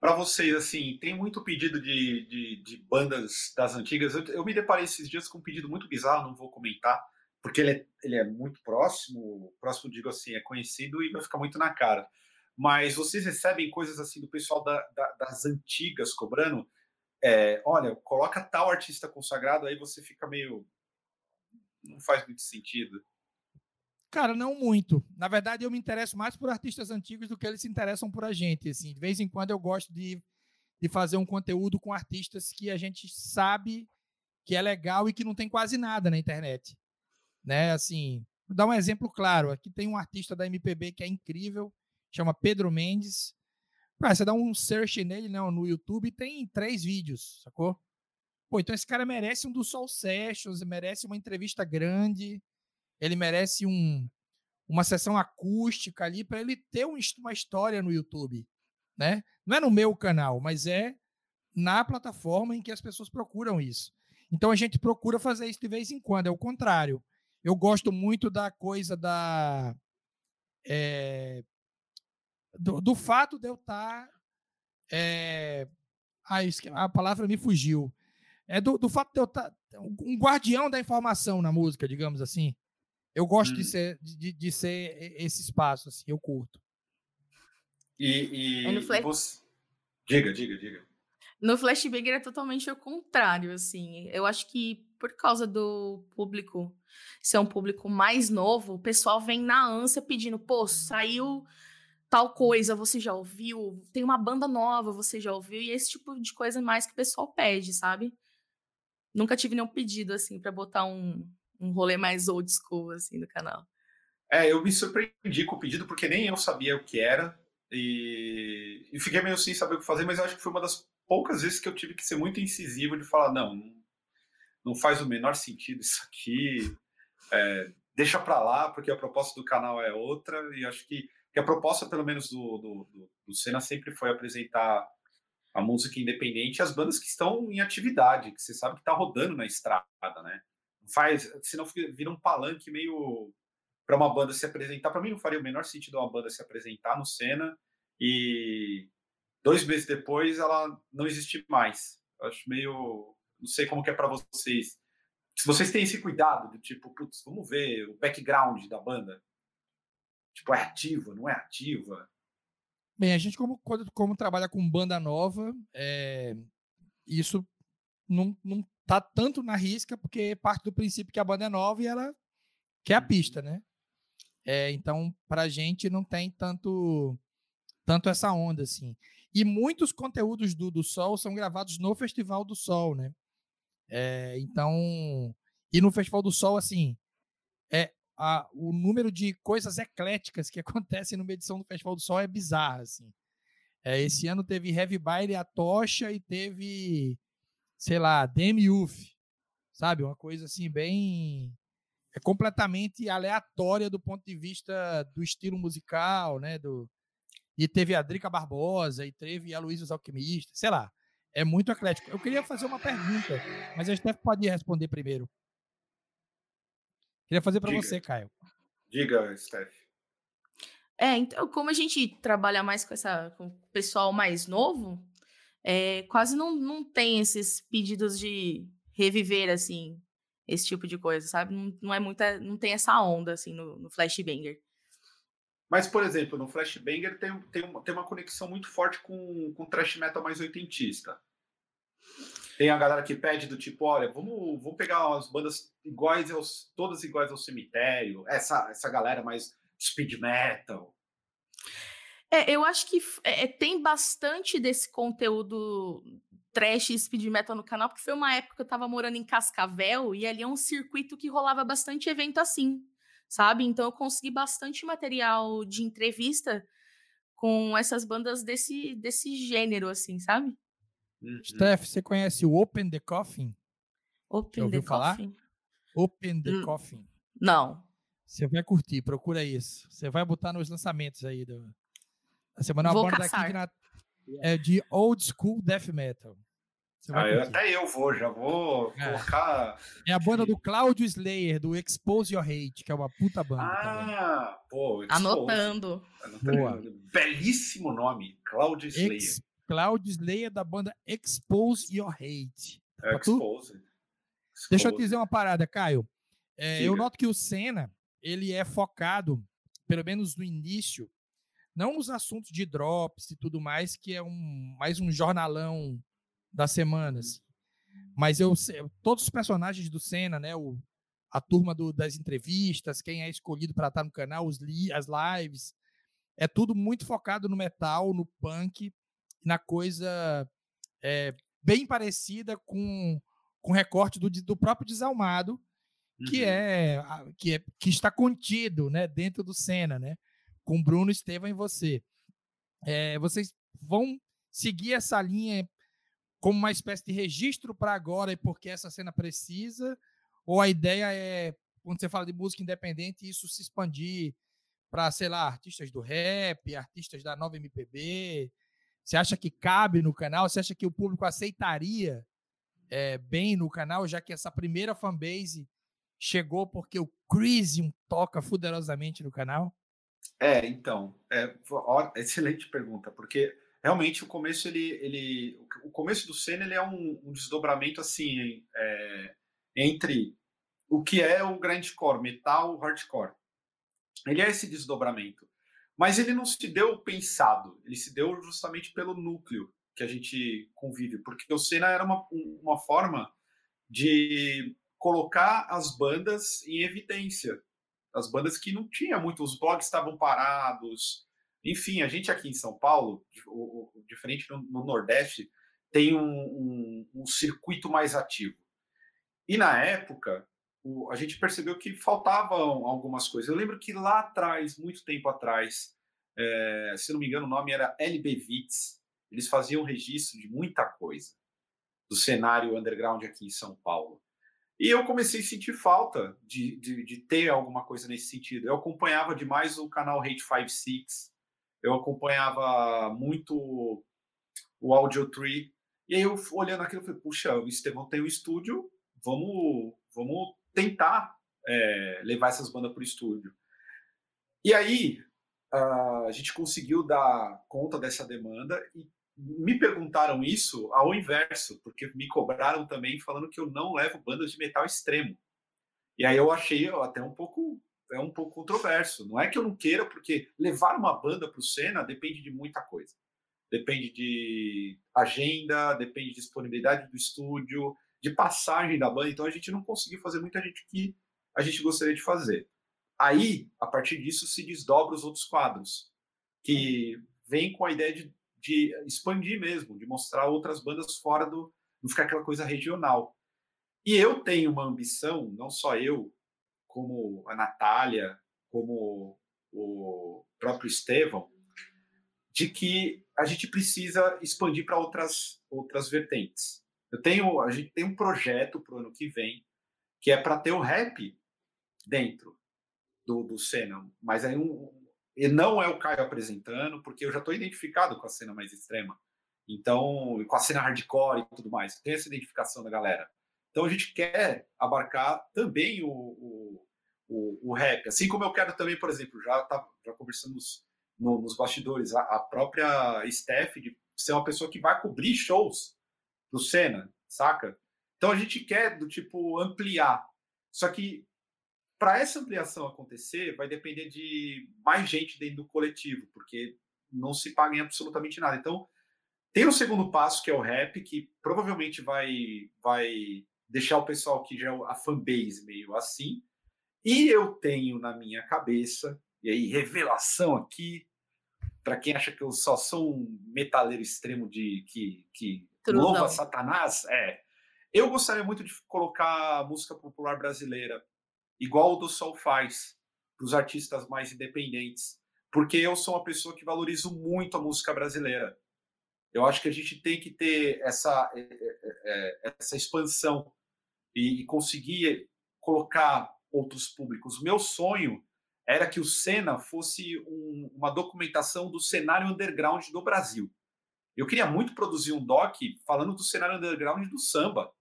para vocês, assim, tem muito pedido de, de, de bandas das antigas. Eu, eu, me deparei esses dias com um pedido muito bizarro, não vou comentar, porque ele é, ele é muito próximo, próximo, digo assim, é conhecido e vai ficar muito na cara. Mas vocês recebem coisas assim do pessoal da, da, das antigas cobrando? É, olha, coloca tal artista consagrado, aí você fica meio. Não faz muito sentido. Cara, não muito. Na verdade, eu me interesso mais por artistas antigos do que eles se interessam por a gente. Assim, de vez em quando eu gosto de, de fazer um conteúdo com artistas que a gente sabe que é legal e que não tem quase nada na internet. Né? Assim, Vou dar um exemplo claro. Aqui tem um artista da MPB que é incrível, chama Pedro Mendes. Ah, você dá um search nele não, no YouTube tem três vídeos, sacou? Pô, então esse cara merece um do Soul Sessions, merece uma entrevista grande, ele merece um, uma sessão acústica ali para ele ter um, uma história no YouTube, né? Não é no meu canal, mas é na plataforma em que as pessoas procuram isso. Então a gente procura fazer isso de vez em quando, é o contrário. Eu gosto muito da coisa da. É, do, do, fato de eu estar. É, a palavra me fugiu. É do, do fato de eu estar. Tá, um guardião da informação na música, digamos assim. Eu gosto hum. de, ser, de, de ser esse espaço, assim, eu curto. E, e você... Diga, diga, diga. No Flashbanger é totalmente o contrário, assim. Eu acho que por causa do público ser um público mais novo, o pessoal vem na ânsia pedindo, pô, saiu tal coisa, você já ouviu? Tem uma banda nova, você já ouviu? E esse tipo de coisa mais que o pessoal pede, sabe? Nunca tive nenhum pedido, assim, para botar um, um rolê mais old school, assim, no canal. É, eu me surpreendi com o pedido, porque nem eu sabia o que era. E, e fiquei meio sem saber o que fazer, mas acho que foi uma das poucas vezes que eu tive que ser muito incisivo de falar, não, não faz o menor sentido isso aqui, é, deixa para lá, porque a proposta do canal é outra, e acho que, que a proposta, pelo menos, do, do, do, do Senna sempre foi apresentar a música independente e as bandas que estão em atividade, que você sabe que está rodando na estrada, né? Faz, senão vira um palanque meio para uma banda se apresentar. Para mim não faria o menor sentido uma banda se apresentar no Senna e dois meses depois ela não existe mais. Eu acho meio, não sei como que é para vocês. Se vocês têm esse cuidado do tipo, putz, vamos ver o background da banda. Tipo, é ativa, não é ativa? Bem, a gente como, como trabalha com banda nova, é, isso não, não tá tanto na risca, porque parte do princípio que a banda é nova e ela quer a uhum. pista, né? É, então, pra gente não tem tanto tanto essa onda, assim. E muitos conteúdos do, do Sol são gravados no Festival do Sol, né? É, então, e no Festival do Sol, assim, é, a, o número de coisas ecléticas que (laughs) acontecem numa edição do Festival do Sol é bizarro, assim. É, esse ano teve Heavy Baile a Tocha e teve, sei lá, Demi Youth, sabe? Uma coisa assim, bem. É completamente aleatória do ponto de vista do estilo musical, né? Do, e teve a Drica Barbosa, e teve a Luísa Alquimista, sei lá. É muito eclético. Eu queria fazer uma pergunta, mas a Steph pode responder primeiro. Queria fazer para você, Caio. Diga, Steph. É, então, como a gente trabalha mais com essa com o pessoal mais novo, é, quase não, não tem esses pedidos de reviver, assim, esse tipo de coisa, sabe? Não, não é muita, não tem essa onda, assim, no, no Flashbanger. Mas, por exemplo, no Flashbanger tem, tem, uma, tem uma conexão muito forte com, com thrash metal mais oitentista. Tem a galera que pede do tipo, olha, vamos, vamos pegar umas bandas iguais aos, todas iguais ao cemitério, essa, essa galera mais speed metal. É, eu acho que é, tem bastante desse conteúdo trash e speed metal no canal, porque foi uma época que eu tava morando em Cascavel e ali é um circuito que rolava bastante evento assim sabe? Então eu consegui bastante material de entrevista com essas bandas desse, desse gênero, assim, sabe? Uhum. Steph, você conhece o Open the Coffin? Open the falar? Coffin? Open the hum, Coffin. Não. Você vai curtir, procura isso. Você vai botar nos lançamentos aí do, da semana. Vou uma banda daqui de, na, é de old school death metal. Ah, eu, até eu vou, já vou é. colocar. É a banda do Claudio Slayer, do Expose Your Hate, que é uma puta banda. Ah, também. pô, Expose. Anotando. Boa. Belíssimo nome, Claudio Slayer. Ex Claudio Slayer da banda Expose Your Hate. É, Expose. Expose. Deixa eu te dizer uma parada, Caio. É, eu noto que o Senna, ele é focado, pelo menos no início, não nos assuntos de drops e tudo mais, que é um mais um jornalão das semanas. Mas eu todos os personagens do Senna, né, o, a turma do, das entrevistas, quem é escolhido para estar no canal, os li, as lives, é tudo muito focado no metal, no punk, na coisa é, bem parecida com com recorte do, do próprio Desalmado, que uhum. é que é que está contido, né, dentro do Senna, né, com Bruno Estevam e você. É, vocês vão seguir essa linha como uma espécie de registro para agora e porque essa cena precisa? Ou a ideia é, quando você fala de música independente, isso se expandir para, sei lá, artistas do rap, artistas da nova MPB? Você acha que cabe no canal? Você acha que o público aceitaria é, bem no canal, já que essa primeira fanbase chegou porque o Crisium toca poderosamente no canal? É, então, é, (laughs) excelente pergunta, porque realmente o começo ele, ele o começo do Senna ele é um, um desdobramento assim é, entre o que é o grindcore, metal, hardcore. Ele é esse desdobramento, mas ele não se deu pensado, ele se deu justamente pelo núcleo que a gente convive, porque o Senna era uma, uma forma de colocar as bandas em evidência, as bandas que não tinha muito, os blogs estavam parados, enfim, a gente aqui em São Paulo, diferente no, no Nordeste, tem um, um, um, circuito mais ativo. E na época, o, a gente percebeu que faltavam algumas coisas. Eu lembro que lá atrás, muito tempo atrás, é, se não me engano, o nome era LB Vits, eles faziam registro de muita coisa do cenário underground aqui em São Paulo. E eu comecei a sentir falta de, de, de ter alguma coisa nesse sentido. Eu acompanhava demais o canal Hate 56, eu acompanhava muito o Audio Tree, e aí eu olhando aquilo, eu falei, puxa, o Estevão tem um estúdio, vamos, vamos tentar é, levar essas bandas para o estúdio. E aí a gente conseguiu dar conta dessa demanda e me perguntaram isso ao inverso, porque me cobraram também falando que eu não levo bandas de metal extremo. E aí eu achei até um pouco é um pouco controverso. Não é que eu não queira, porque levar uma banda para o Senna depende de muita coisa. Depende de agenda, depende de disponibilidade do estúdio, de passagem da banda. Então a gente não conseguiu fazer muita gente que a gente gostaria de fazer. Aí, a partir disso, se desdobra os outros quadros, que vem com a ideia de, de expandir mesmo, de mostrar outras bandas fora do. não ficar aquela coisa regional. E eu tenho uma ambição, não só eu, como a Natália, como o próprio Estevão, de que a gente precisa expandir para outras outras vertentes. Eu tenho, a gente tem um projeto para o ano que vem que é para ter o rap dentro do, do cena, mas aí um, e não é o Caio apresentando, porque eu já estou identificado com a cena mais extrema. Então, com a cena hardcore e tudo mais, tem essa identificação da galera. Então a gente quer abarcar também o, o, o, o rap. Assim como eu quero também, por exemplo, já, tá, já conversamos no, nos bastidores, a, a, própria Steph de ser uma pessoa que vai cobrir shows do Senna, saca? Então a gente quer do tipo ampliar. Só que para essa ampliação acontecer, vai depender de mais gente dentro do coletivo, porque não se paga em absolutamente nada. Então, tem o segundo passo, que é o rap, que provavelmente vai, vai deixar o pessoal que já é a fanbase meio assim. E eu tenho na minha cabeça, e aí revelação aqui, para quem acha que eu só sou um metaleiro extremo de que, que louva Satanás, é. Eu gostaria muito de colocar música popular brasileira, igual o do Sol faz, para os artistas mais independentes, porque eu sou uma pessoa que valorizo muito a música brasileira. Eu acho que a gente tem que ter essa, é, é, é, essa expansão e conseguir colocar outros públicos. Meu sonho era que o Senna fosse um, uma documentação do cenário underground do Brasil. Eu queria muito produzir um doc falando do cenário underground do samba,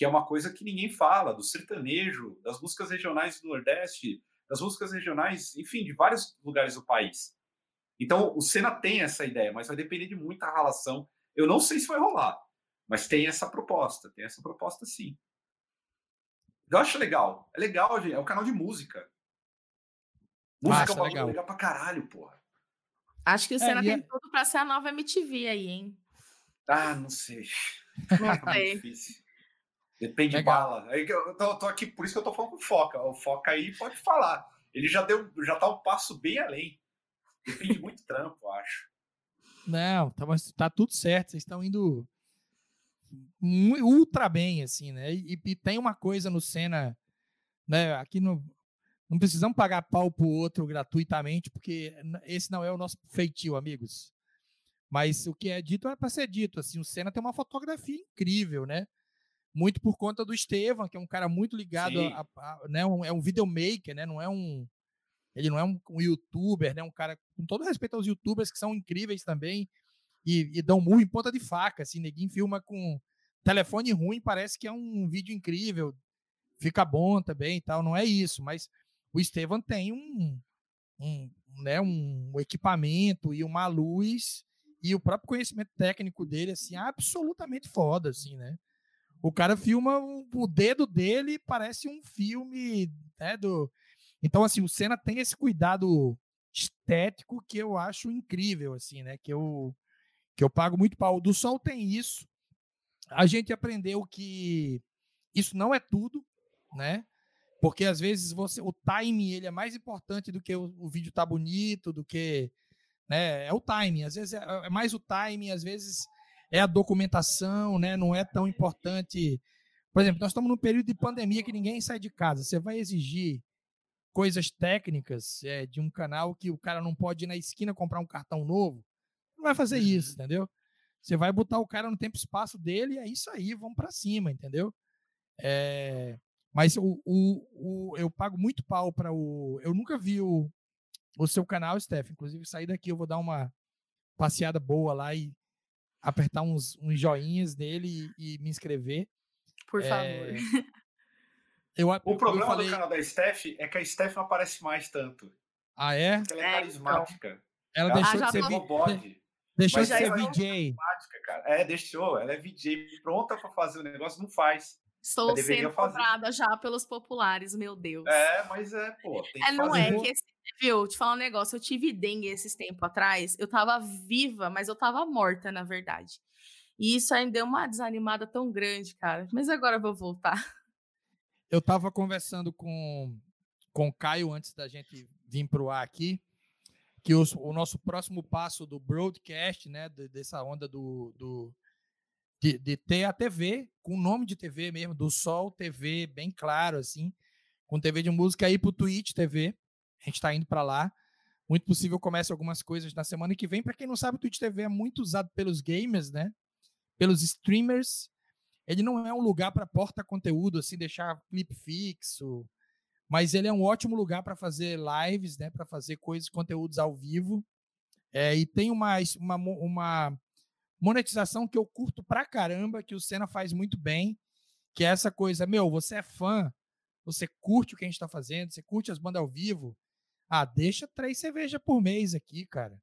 que é uma coisa que ninguém fala, do sertanejo, das músicas regionais do Nordeste, das músicas regionais, enfim, de vários lugares do país. Então, o Senna tem essa ideia, mas vai depender de muita relação. Eu não sei se vai rolar, mas tem essa proposta, tem essa proposta sim. Eu acho legal. É legal, gente. É um canal de música. Música é um legal. legal pra caralho, porra. Acho que o Senna é, tem é... tudo pra ser a nova MTV aí, hein? Ah, não sei. Não (laughs) sei. Depende de bala. Aí eu tô, tô, aqui, por isso que eu tô falando com o Foca. O Foca aí pode falar. Ele já deu, já tá um passo bem além. Depende (laughs) muito trampo, eu acho. Não, tá, tá tudo certo. Vocês estão indo ultra bem, assim, né? E, e, tem uma coisa no Senna né? Aqui no, não precisamos pagar pau pro outro gratuitamente, porque esse não é o nosso feitio, amigos. Mas o que é dito é para ser dito. Assim, o Senna tem uma fotografia incrível, né? Muito por conta do Estevam, que é um cara muito ligado a, a, né? Um, é um videomaker, né? Não é um ele não é um, um, youtuber, né? Um cara com todo respeito aos youtubers que são incríveis também e, e dão murro em ponta de faca, assim, ninguém filma com telefone ruim, parece que é um vídeo incrível, fica bom também e tal, não é isso, mas o Estevam tem um, um, né, um equipamento e uma luz e o próprio conhecimento técnico dele, assim, absolutamente foda, assim, né? O cara filma o dedo dele parece um filme, né, do... Então, assim, o Senna tem esse cuidado estético que eu acho incrível, assim, né? Que eu, que eu pago muito pau. O do Sol tem isso. A gente aprendeu que isso não é tudo, né? Porque às vezes você, o time ele é mais importante do que o, o vídeo tá bonito, do que né? É o timing, às vezes é, é mais o timing, às vezes é a documentação, né? Não é tão importante. Por exemplo, nós estamos num período de pandemia que ninguém sai de casa. Você vai exigir coisas técnicas é, de um canal que o cara não pode ir na esquina comprar um cartão novo. Não vai fazer isso, uhum. entendeu? Você vai botar o cara no tempo e espaço dele e é isso aí, vamos para cima, entendeu? É, mas o, o, o, eu pago muito pau para o. Eu nunca vi o, o seu canal, Steph. Inclusive, sair daqui eu vou dar uma passeada boa lá e apertar uns, uns joinhas nele e, e me inscrever. Por favor. É, eu, o problema falei... do canal da Steph é que a Steph não aparece mais tanto. Ah, é? Porque ela é, é carismática. Então. Ela, ela deixou de ser bode. Deixou de ser VJ. É, deixou. Ela é VJ pronta para fazer o negócio, não faz. Estou sendo cobrada já pelos populares, meu Deus. É, mas é, pô. é, não é que esse, viu? Te falar um negócio, eu tive dengue esses tempos atrás. Eu tava viva, mas eu tava morta, na verdade. E isso ainda deu uma desanimada tão grande, cara. Mas agora eu vou voltar. Eu tava conversando com, com o Caio antes da gente vir pro ar aqui, que os, o nosso próximo passo do broadcast, né, dessa onda do, do de, de ter a TV, com o nome de TV mesmo, do Sol TV, bem claro, assim, com TV de música, aí pro Twitch TV. A gente está indo para lá. Muito possível comece algumas coisas na semana que vem. Para quem não sabe, o Twitch TV é muito usado pelos gamers, né? Pelos streamers. Ele não é um lugar para porta conteúdo, assim, deixar clipe fixo, mas ele é um ótimo lugar para fazer lives, né? Para fazer coisas, conteúdos ao vivo. É, e tem uma, uma, uma monetização que eu curto pra caramba, que o Senna faz muito bem, que é essa coisa, meu, você é fã, você curte o que a gente está fazendo, você curte as bandas ao vivo, ah, deixa três cervejas por mês aqui, cara.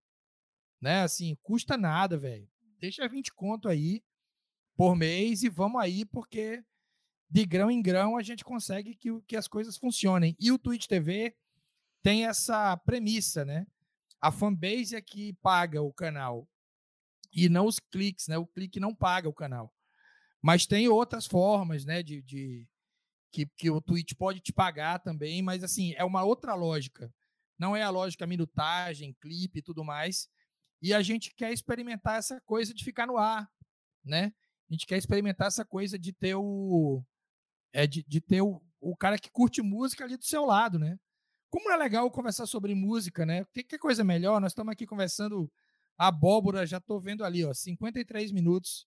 Né? Assim, custa nada, velho. Deixa 20 conto aí por mês e vamos aí, porque de grão em grão a gente consegue que, que as coisas funcionem. E o Twitch TV tem essa premissa, né? A fanbase é que paga o canal e não os cliques, né? O clique não paga o canal. Mas tem outras formas, né? De, de que, que o Twitch pode te pagar também, mas assim, é uma outra lógica. Não é a lógica minutagem, clipe e tudo mais. E a gente quer experimentar essa coisa de ficar no ar, né? A gente quer experimentar essa coisa de ter o. É, de, de ter o, o cara que curte música ali do seu lado, né? Como é legal conversar sobre música, né? Que, que coisa melhor? Nós estamos aqui conversando abóbora, já estou vendo ali, ó, 53 minutos.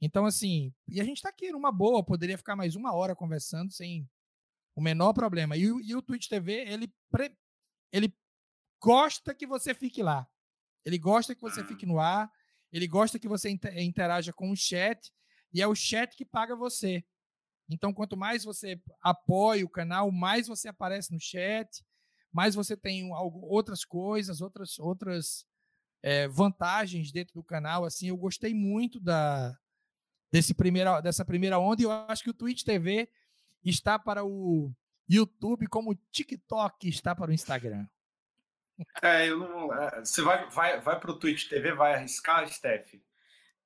Então, assim, e a gente está aqui numa boa, poderia ficar mais uma hora conversando sem o menor problema. E, e o Twitch TV, ele, pre, ele gosta que você fique lá. Ele gosta que você fique no ar, ele gosta que você interaja com o chat, e é o chat que paga você. Então, quanto mais você apoia o canal, mais você aparece no chat, mais você tem outras coisas, outras, outras é, vantagens dentro do canal. Assim, eu gostei muito da, desse primeira, dessa primeira onda e eu acho que o Twitch TV está para o YouTube como o TikTok está para o Instagram. É, eu não. É, você vai, vai, vai para o Twitch TV, vai arriscar, Steph?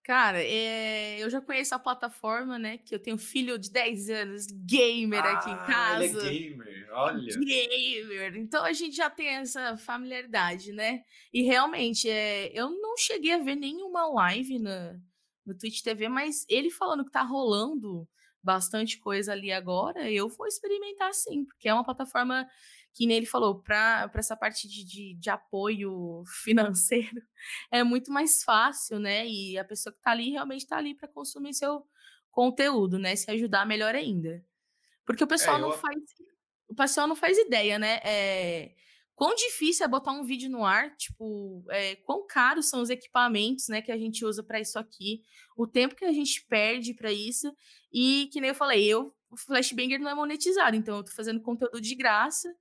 Cara, é, eu já conheço a plataforma, né? Que eu tenho filho de 10 anos, gamer ah, aqui em casa. Ele é gamer, olha. Gamer. Então a gente já tem essa familiaridade, né? E realmente, é, eu não cheguei a ver nenhuma live na, no Twitch TV, mas ele falando que tá rolando bastante coisa ali agora, eu vou experimentar sim, porque é uma plataforma que nem ele falou, para essa parte de, de, de, apoio (laughs) financeiro, é muito mais fácil, né? E a pessoa que está ali realmente está ali para consumir seu conteúdo, né? Se ajudar, melhor ainda. Porque o pessoal é, eu... não faz. O pessoal não faz ideia, né? É, quão difícil é botar um vídeo no ar, tipo, é, quão caros são os equipamentos, né, que a gente usa para isso aqui, o tempo que a gente perde para isso, e que nem eu falei, eu, o Flashbanger não é monetizado, então eu tô fazendo conteúdo de graça,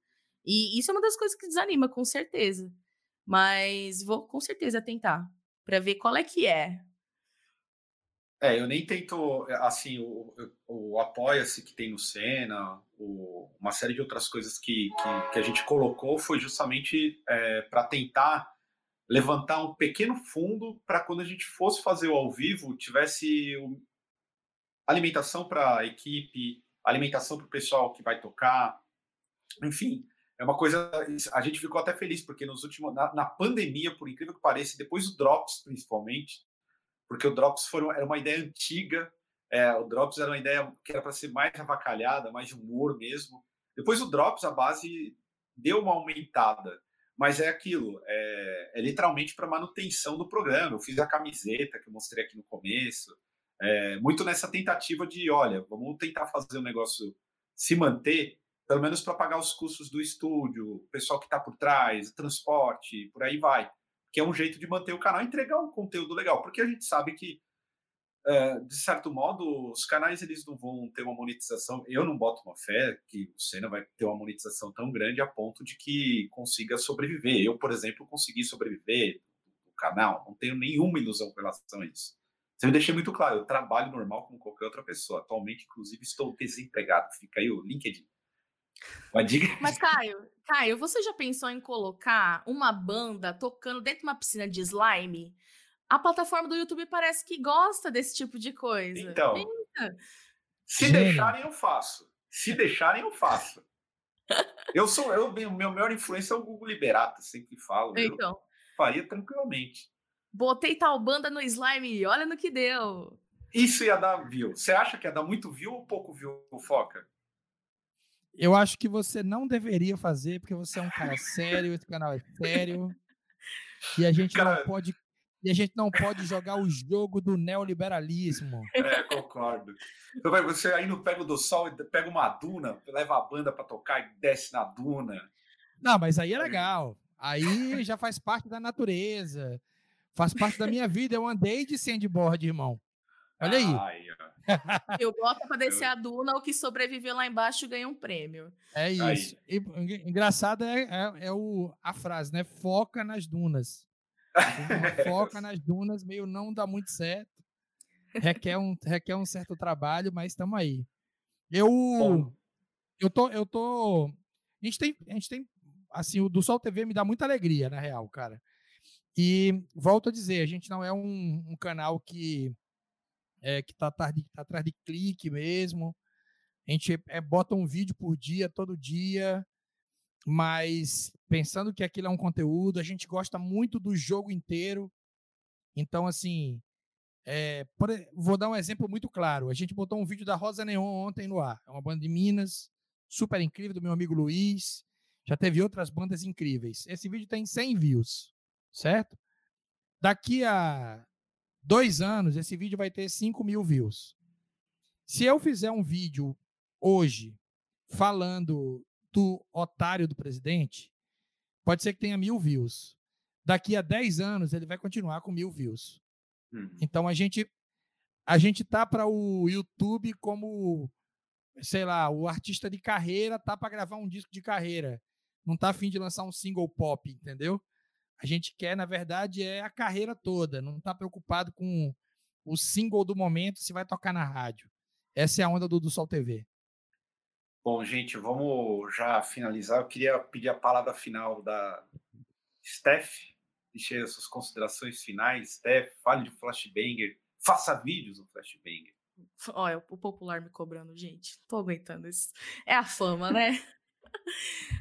e isso é uma das coisas que desanima, com certeza. Mas vou com certeza tentar, para ver qual é que é. É, eu nem tento, assim, o, o Apoia-se que tem no Senna, o, uma série de outras coisas que, que, que a gente colocou foi justamente é, para tentar levantar um pequeno fundo para quando a gente fosse fazer o ao vivo, tivesse alimentação para a equipe, alimentação para o pessoal que vai tocar, enfim, é uma coisa. A gente ficou até feliz, porque nos últimos. Na, na, pandemia, por incrível que pareça, depois do Drops, principalmente, porque o Drops foram, era uma ideia antiga, é, o Drops era uma ideia que era para ser mais avacalhada, mais de humor mesmo. Depois o Drops, a base deu uma aumentada, mas é aquilo, é, é literalmente para manutenção do programa. Eu fiz a camiseta que eu mostrei aqui no começo, é, muito nessa tentativa de, olha, vamos tentar fazer o negócio se manter pelo menos para pagar os custos do estúdio, o pessoal que está por trás, transporte, por aí vai. Que é um jeito de manter o canal e entregar um conteúdo legal, porque a gente sabe que, uh, de certo modo, os canais eles não vão ter uma monetização. Eu não boto uma fé que o Senna vai ter uma monetização tão grande a ponto de que consiga sobreviver. Eu, por exemplo, consegui sobreviver do canal, não tenho nenhuma ilusão com relação a isso. Você me deixei muito claro, eu trabalho normal como qualquer outra pessoa. Atualmente, inclusive, estou desempregado. Fica aí o LinkedIn. Uma dica. Mas, Caio, Caio, você já pensou em colocar uma banda tocando dentro de uma piscina de slime? A plataforma do YouTube parece que gosta desse tipo de coisa. Então, se Gênio. deixarem, eu faço. Se deixarem, eu faço. Eu sou, eu, meu maior influência é o Google Liberato, sempre falo. Então. Eu faria tranquilamente. Botei tal banda no slime, olha no que deu. Isso ia dar view. Você acha que ia dar muito view ou pouco view, Foca? Eu acho que você não deveria fazer, porque você é um cara sério, esse canal é sério. E a gente cara... não pode. E a gente não pode jogar o jogo do neoliberalismo. É, concordo. Você aí no Pego do Sol, pega uma duna, leva a banda para tocar e desce na duna. Não, mas aí é legal. Aí já faz parte da natureza. Faz parte da minha vida. Eu andei de sandboard, irmão. Olha aí. Ai, eu boto para descer a duna, o que sobreviveu lá embaixo ganha um prêmio. É isso. E, engraçado é, é, é, o, a frase, né? Foca nas dunas. (laughs) Foca nas dunas, meio não dá muito certo. Requer um, requer um certo trabalho, mas estamos aí. Eu, eu tô, eu tô. A gente tem, a gente tem, assim, o do Sol TV me dá muita alegria, na real, cara. E volto a dizer, a gente não é um, um canal que é, que está tá atrás de clique mesmo. A gente é, bota um vídeo por dia, todo dia, mas pensando que aquilo é um conteúdo, a gente gosta muito do jogo inteiro. Então, assim, é, por, vou dar um exemplo muito claro. A gente botou um vídeo da Rosa Neon ontem no ar. É uma banda de Minas, super incrível, do meu amigo Luiz. Já teve outras bandas incríveis. Esse vídeo tem 100 views, certo? Daqui a dois anos, esse vídeo vai ter 5 mil views. Se eu fizer um vídeo hoje falando do otário do presidente, pode ser que tenha mil views. Daqui a 10 anos, ele vai continuar com mil views. Uhum. Então, a gente a gente tá para o YouTube como, sei lá, o artista de carreira tá para gravar um disco de carreira. Não tá afim de lançar um single pop, entendeu? A gente quer, na verdade, é a carreira toda, não está preocupado com o single do momento se vai tocar na rádio. Essa é a onda do, do Sol TV. Bom, gente, vamos já finalizar. Eu queria pedir a palavra final da Steph, deixe as suas considerações finais. Steph, fale de Flashbanger, faça vídeos no Flashbanger. Olha, o popular me cobrando, gente. Tô aguentando isso. É a fama, né?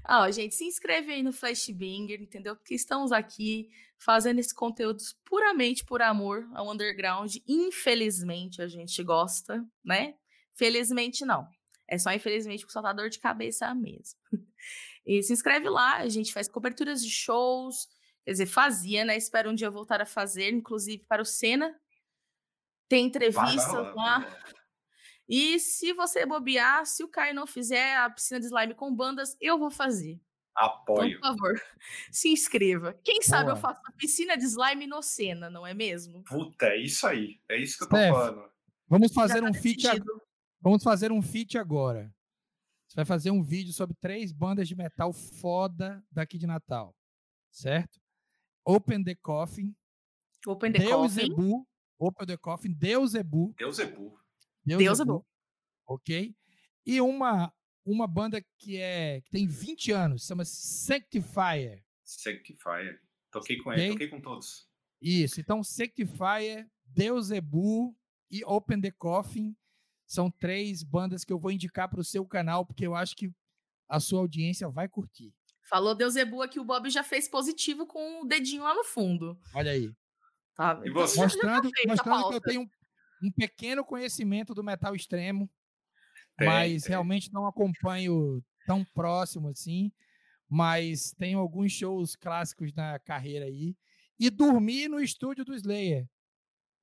Ah, gente, se inscreve aí no Flashbanger, entendeu? Porque estamos aqui fazendo esse conteúdo puramente por amor ao underground. Infelizmente, a gente gosta, né? Felizmente, não. É só, infelizmente, porque só tá dor de cabeça mesmo. E se inscreve lá, a gente faz coberturas de shows, quer dizer, fazia, né? Espero um dia voltar a fazer, inclusive para o Senna. Tem entrevistas lá. E se você bobear, se o Caio não fizer a piscina de slime com bandas, eu vou fazer. Apoio. Então, por favor, (laughs) se inscreva. Quem sabe Boa. eu faço a piscina de slime no Senna, não é mesmo? Puta, é isso aí. É isso que eu tô Steph, falando. Vamos fazer tá um feat Vamos fazer um feat agora. Você vai fazer um vídeo sobre três bandas de metal foda daqui de Natal. Certo? Open the Coffin. Open the Deus Coffin. Ebu, Open the Coffin. Deus Ebu. Deus Ebu. Deus, Deus Ebu. Ebu. Ok? E uma uma banda que é que tem 20 anos, chama Sanctifier. Sanctifier. Toquei com okay? ele, toquei com todos. Isso, então Sanctifier, Deus Ebu e Open the Coffin são três bandas que eu vou indicar para o seu canal, porque eu acho que a sua audiência vai curtir. Falou Deus Ebu aqui, o Bob já fez positivo com o dedinho lá no fundo. Olha aí. Tá, e você? Mostrando, tá mostrando que eu tenho um, um pequeno conhecimento do metal extremo tem, mas tem. realmente não acompanho tão próximo assim. Mas tenho alguns shows clássicos na carreira aí. E dormi no estúdio do Slayer.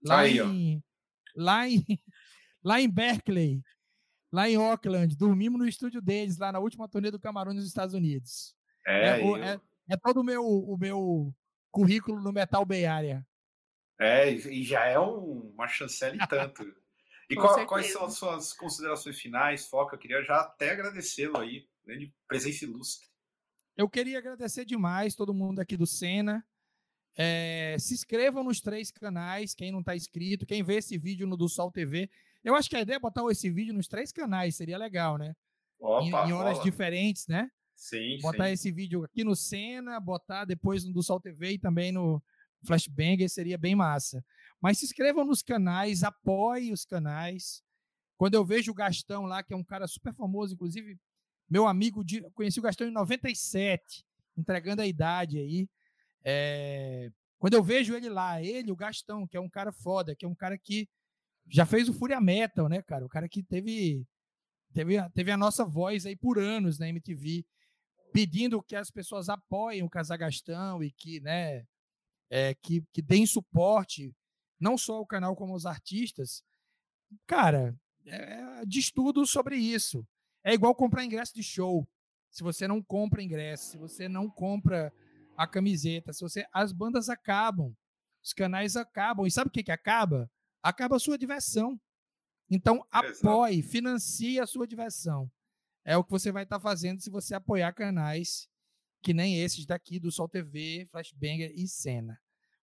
Lá, aí, em, lá, em, (laughs) lá em Berkeley, lá em Auckland. Dormimos no estúdio deles, lá na última turnê do Camarão nos Estados Unidos. É, é, é, é todo o meu, o meu currículo no Metal Bay Area. É, e já é um, uma chancela e tanto. E (laughs) qual, quais são as suas considerações finais, Foca? Eu queria já até agradecê-lo aí, grande presença ilustre. Eu queria agradecer demais todo mundo aqui do Sena. É, se inscrevam nos três canais, quem não está inscrito, quem vê esse vídeo no do Sol TV. Eu acho que a ideia é botar esse vídeo nos três canais, seria legal, né? Opa, em, em horas diferentes, né? Sim, botar sim. esse vídeo aqui no Sena, botar depois no do Sol TV e também no Flashbanger, seria bem massa. Mas se inscrevam nos canais, apoiem os canais. Quando eu vejo o Gastão lá, que é um cara super famoso, inclusive, meu amigo, de, conheci o Gastão em 97, entregando a idade aí. É, quando eu vejo ele lá, ele, o Gastão, que é um cara foda, que é um cara que já fez o Fúria Metal, né, cara? O cara que teve, teve, teve a nossa voz aí por anos na MTV, pedindo que as pessoas apoiem o Casagastão e que, né, é, que, que deem suporte não só o canal como os artistas, cara, é, diz tudo sobre isso. É igual comprar ingresso de show. Se você não compra ingresso, se você não compra a camiseta, se você as bandas acabam, os canais acabam. E sabe o que que acaba? Acaba a sua diversão. Então apoie, financie a sua diversão. É o que você vai estar fazendo se você apoiar canais que nem esses daqui do Sol TV, Flashbanger e Cena.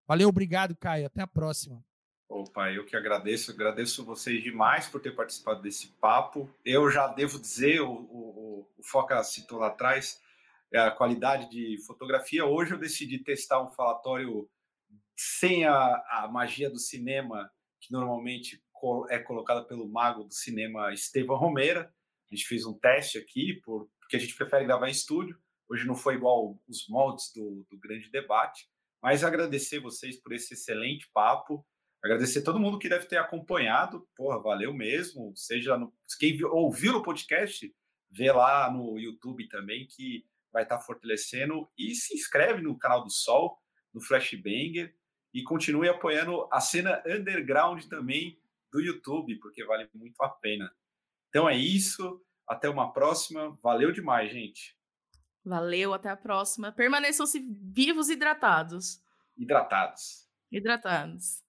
Valeu, obrigado, Caio. Até a próxima. Opa, eu que agradeço, agradeço vocês demais por ter participado desse papo. Eu já devo dizer, o, o, o Foca citou lá atrás, é a qualidade de fotografia. Hoje eu decidi testar um falatório sem a, a magia do cinema, que normalmente é colocada pelo mago do cinema Estevam Romeira. A gente fez um teste aqui, por, porque a gente prefere gravar em estúdio. Hoje não foi igual os moldes do, do grande debate. Mas agradecer vocês por esse excelente papo. Agradecer todo mundo que deve ter acompanhado. Porra, valeu mesmo. Seja no, quem ouviu o podcast, vê lá no YouTube também, que vai estar fortalecendo. E se inscreve no canal do Sol, no Flashbanger. E continue apoiando a cena underground também do YouTube, porque vale muito a pena. Então é isso. Até uma próxima. Valeu demais, gente. Valeu, até a próxima. Permaneçam-se vivos e hidratados. Hidratados. Hidratados.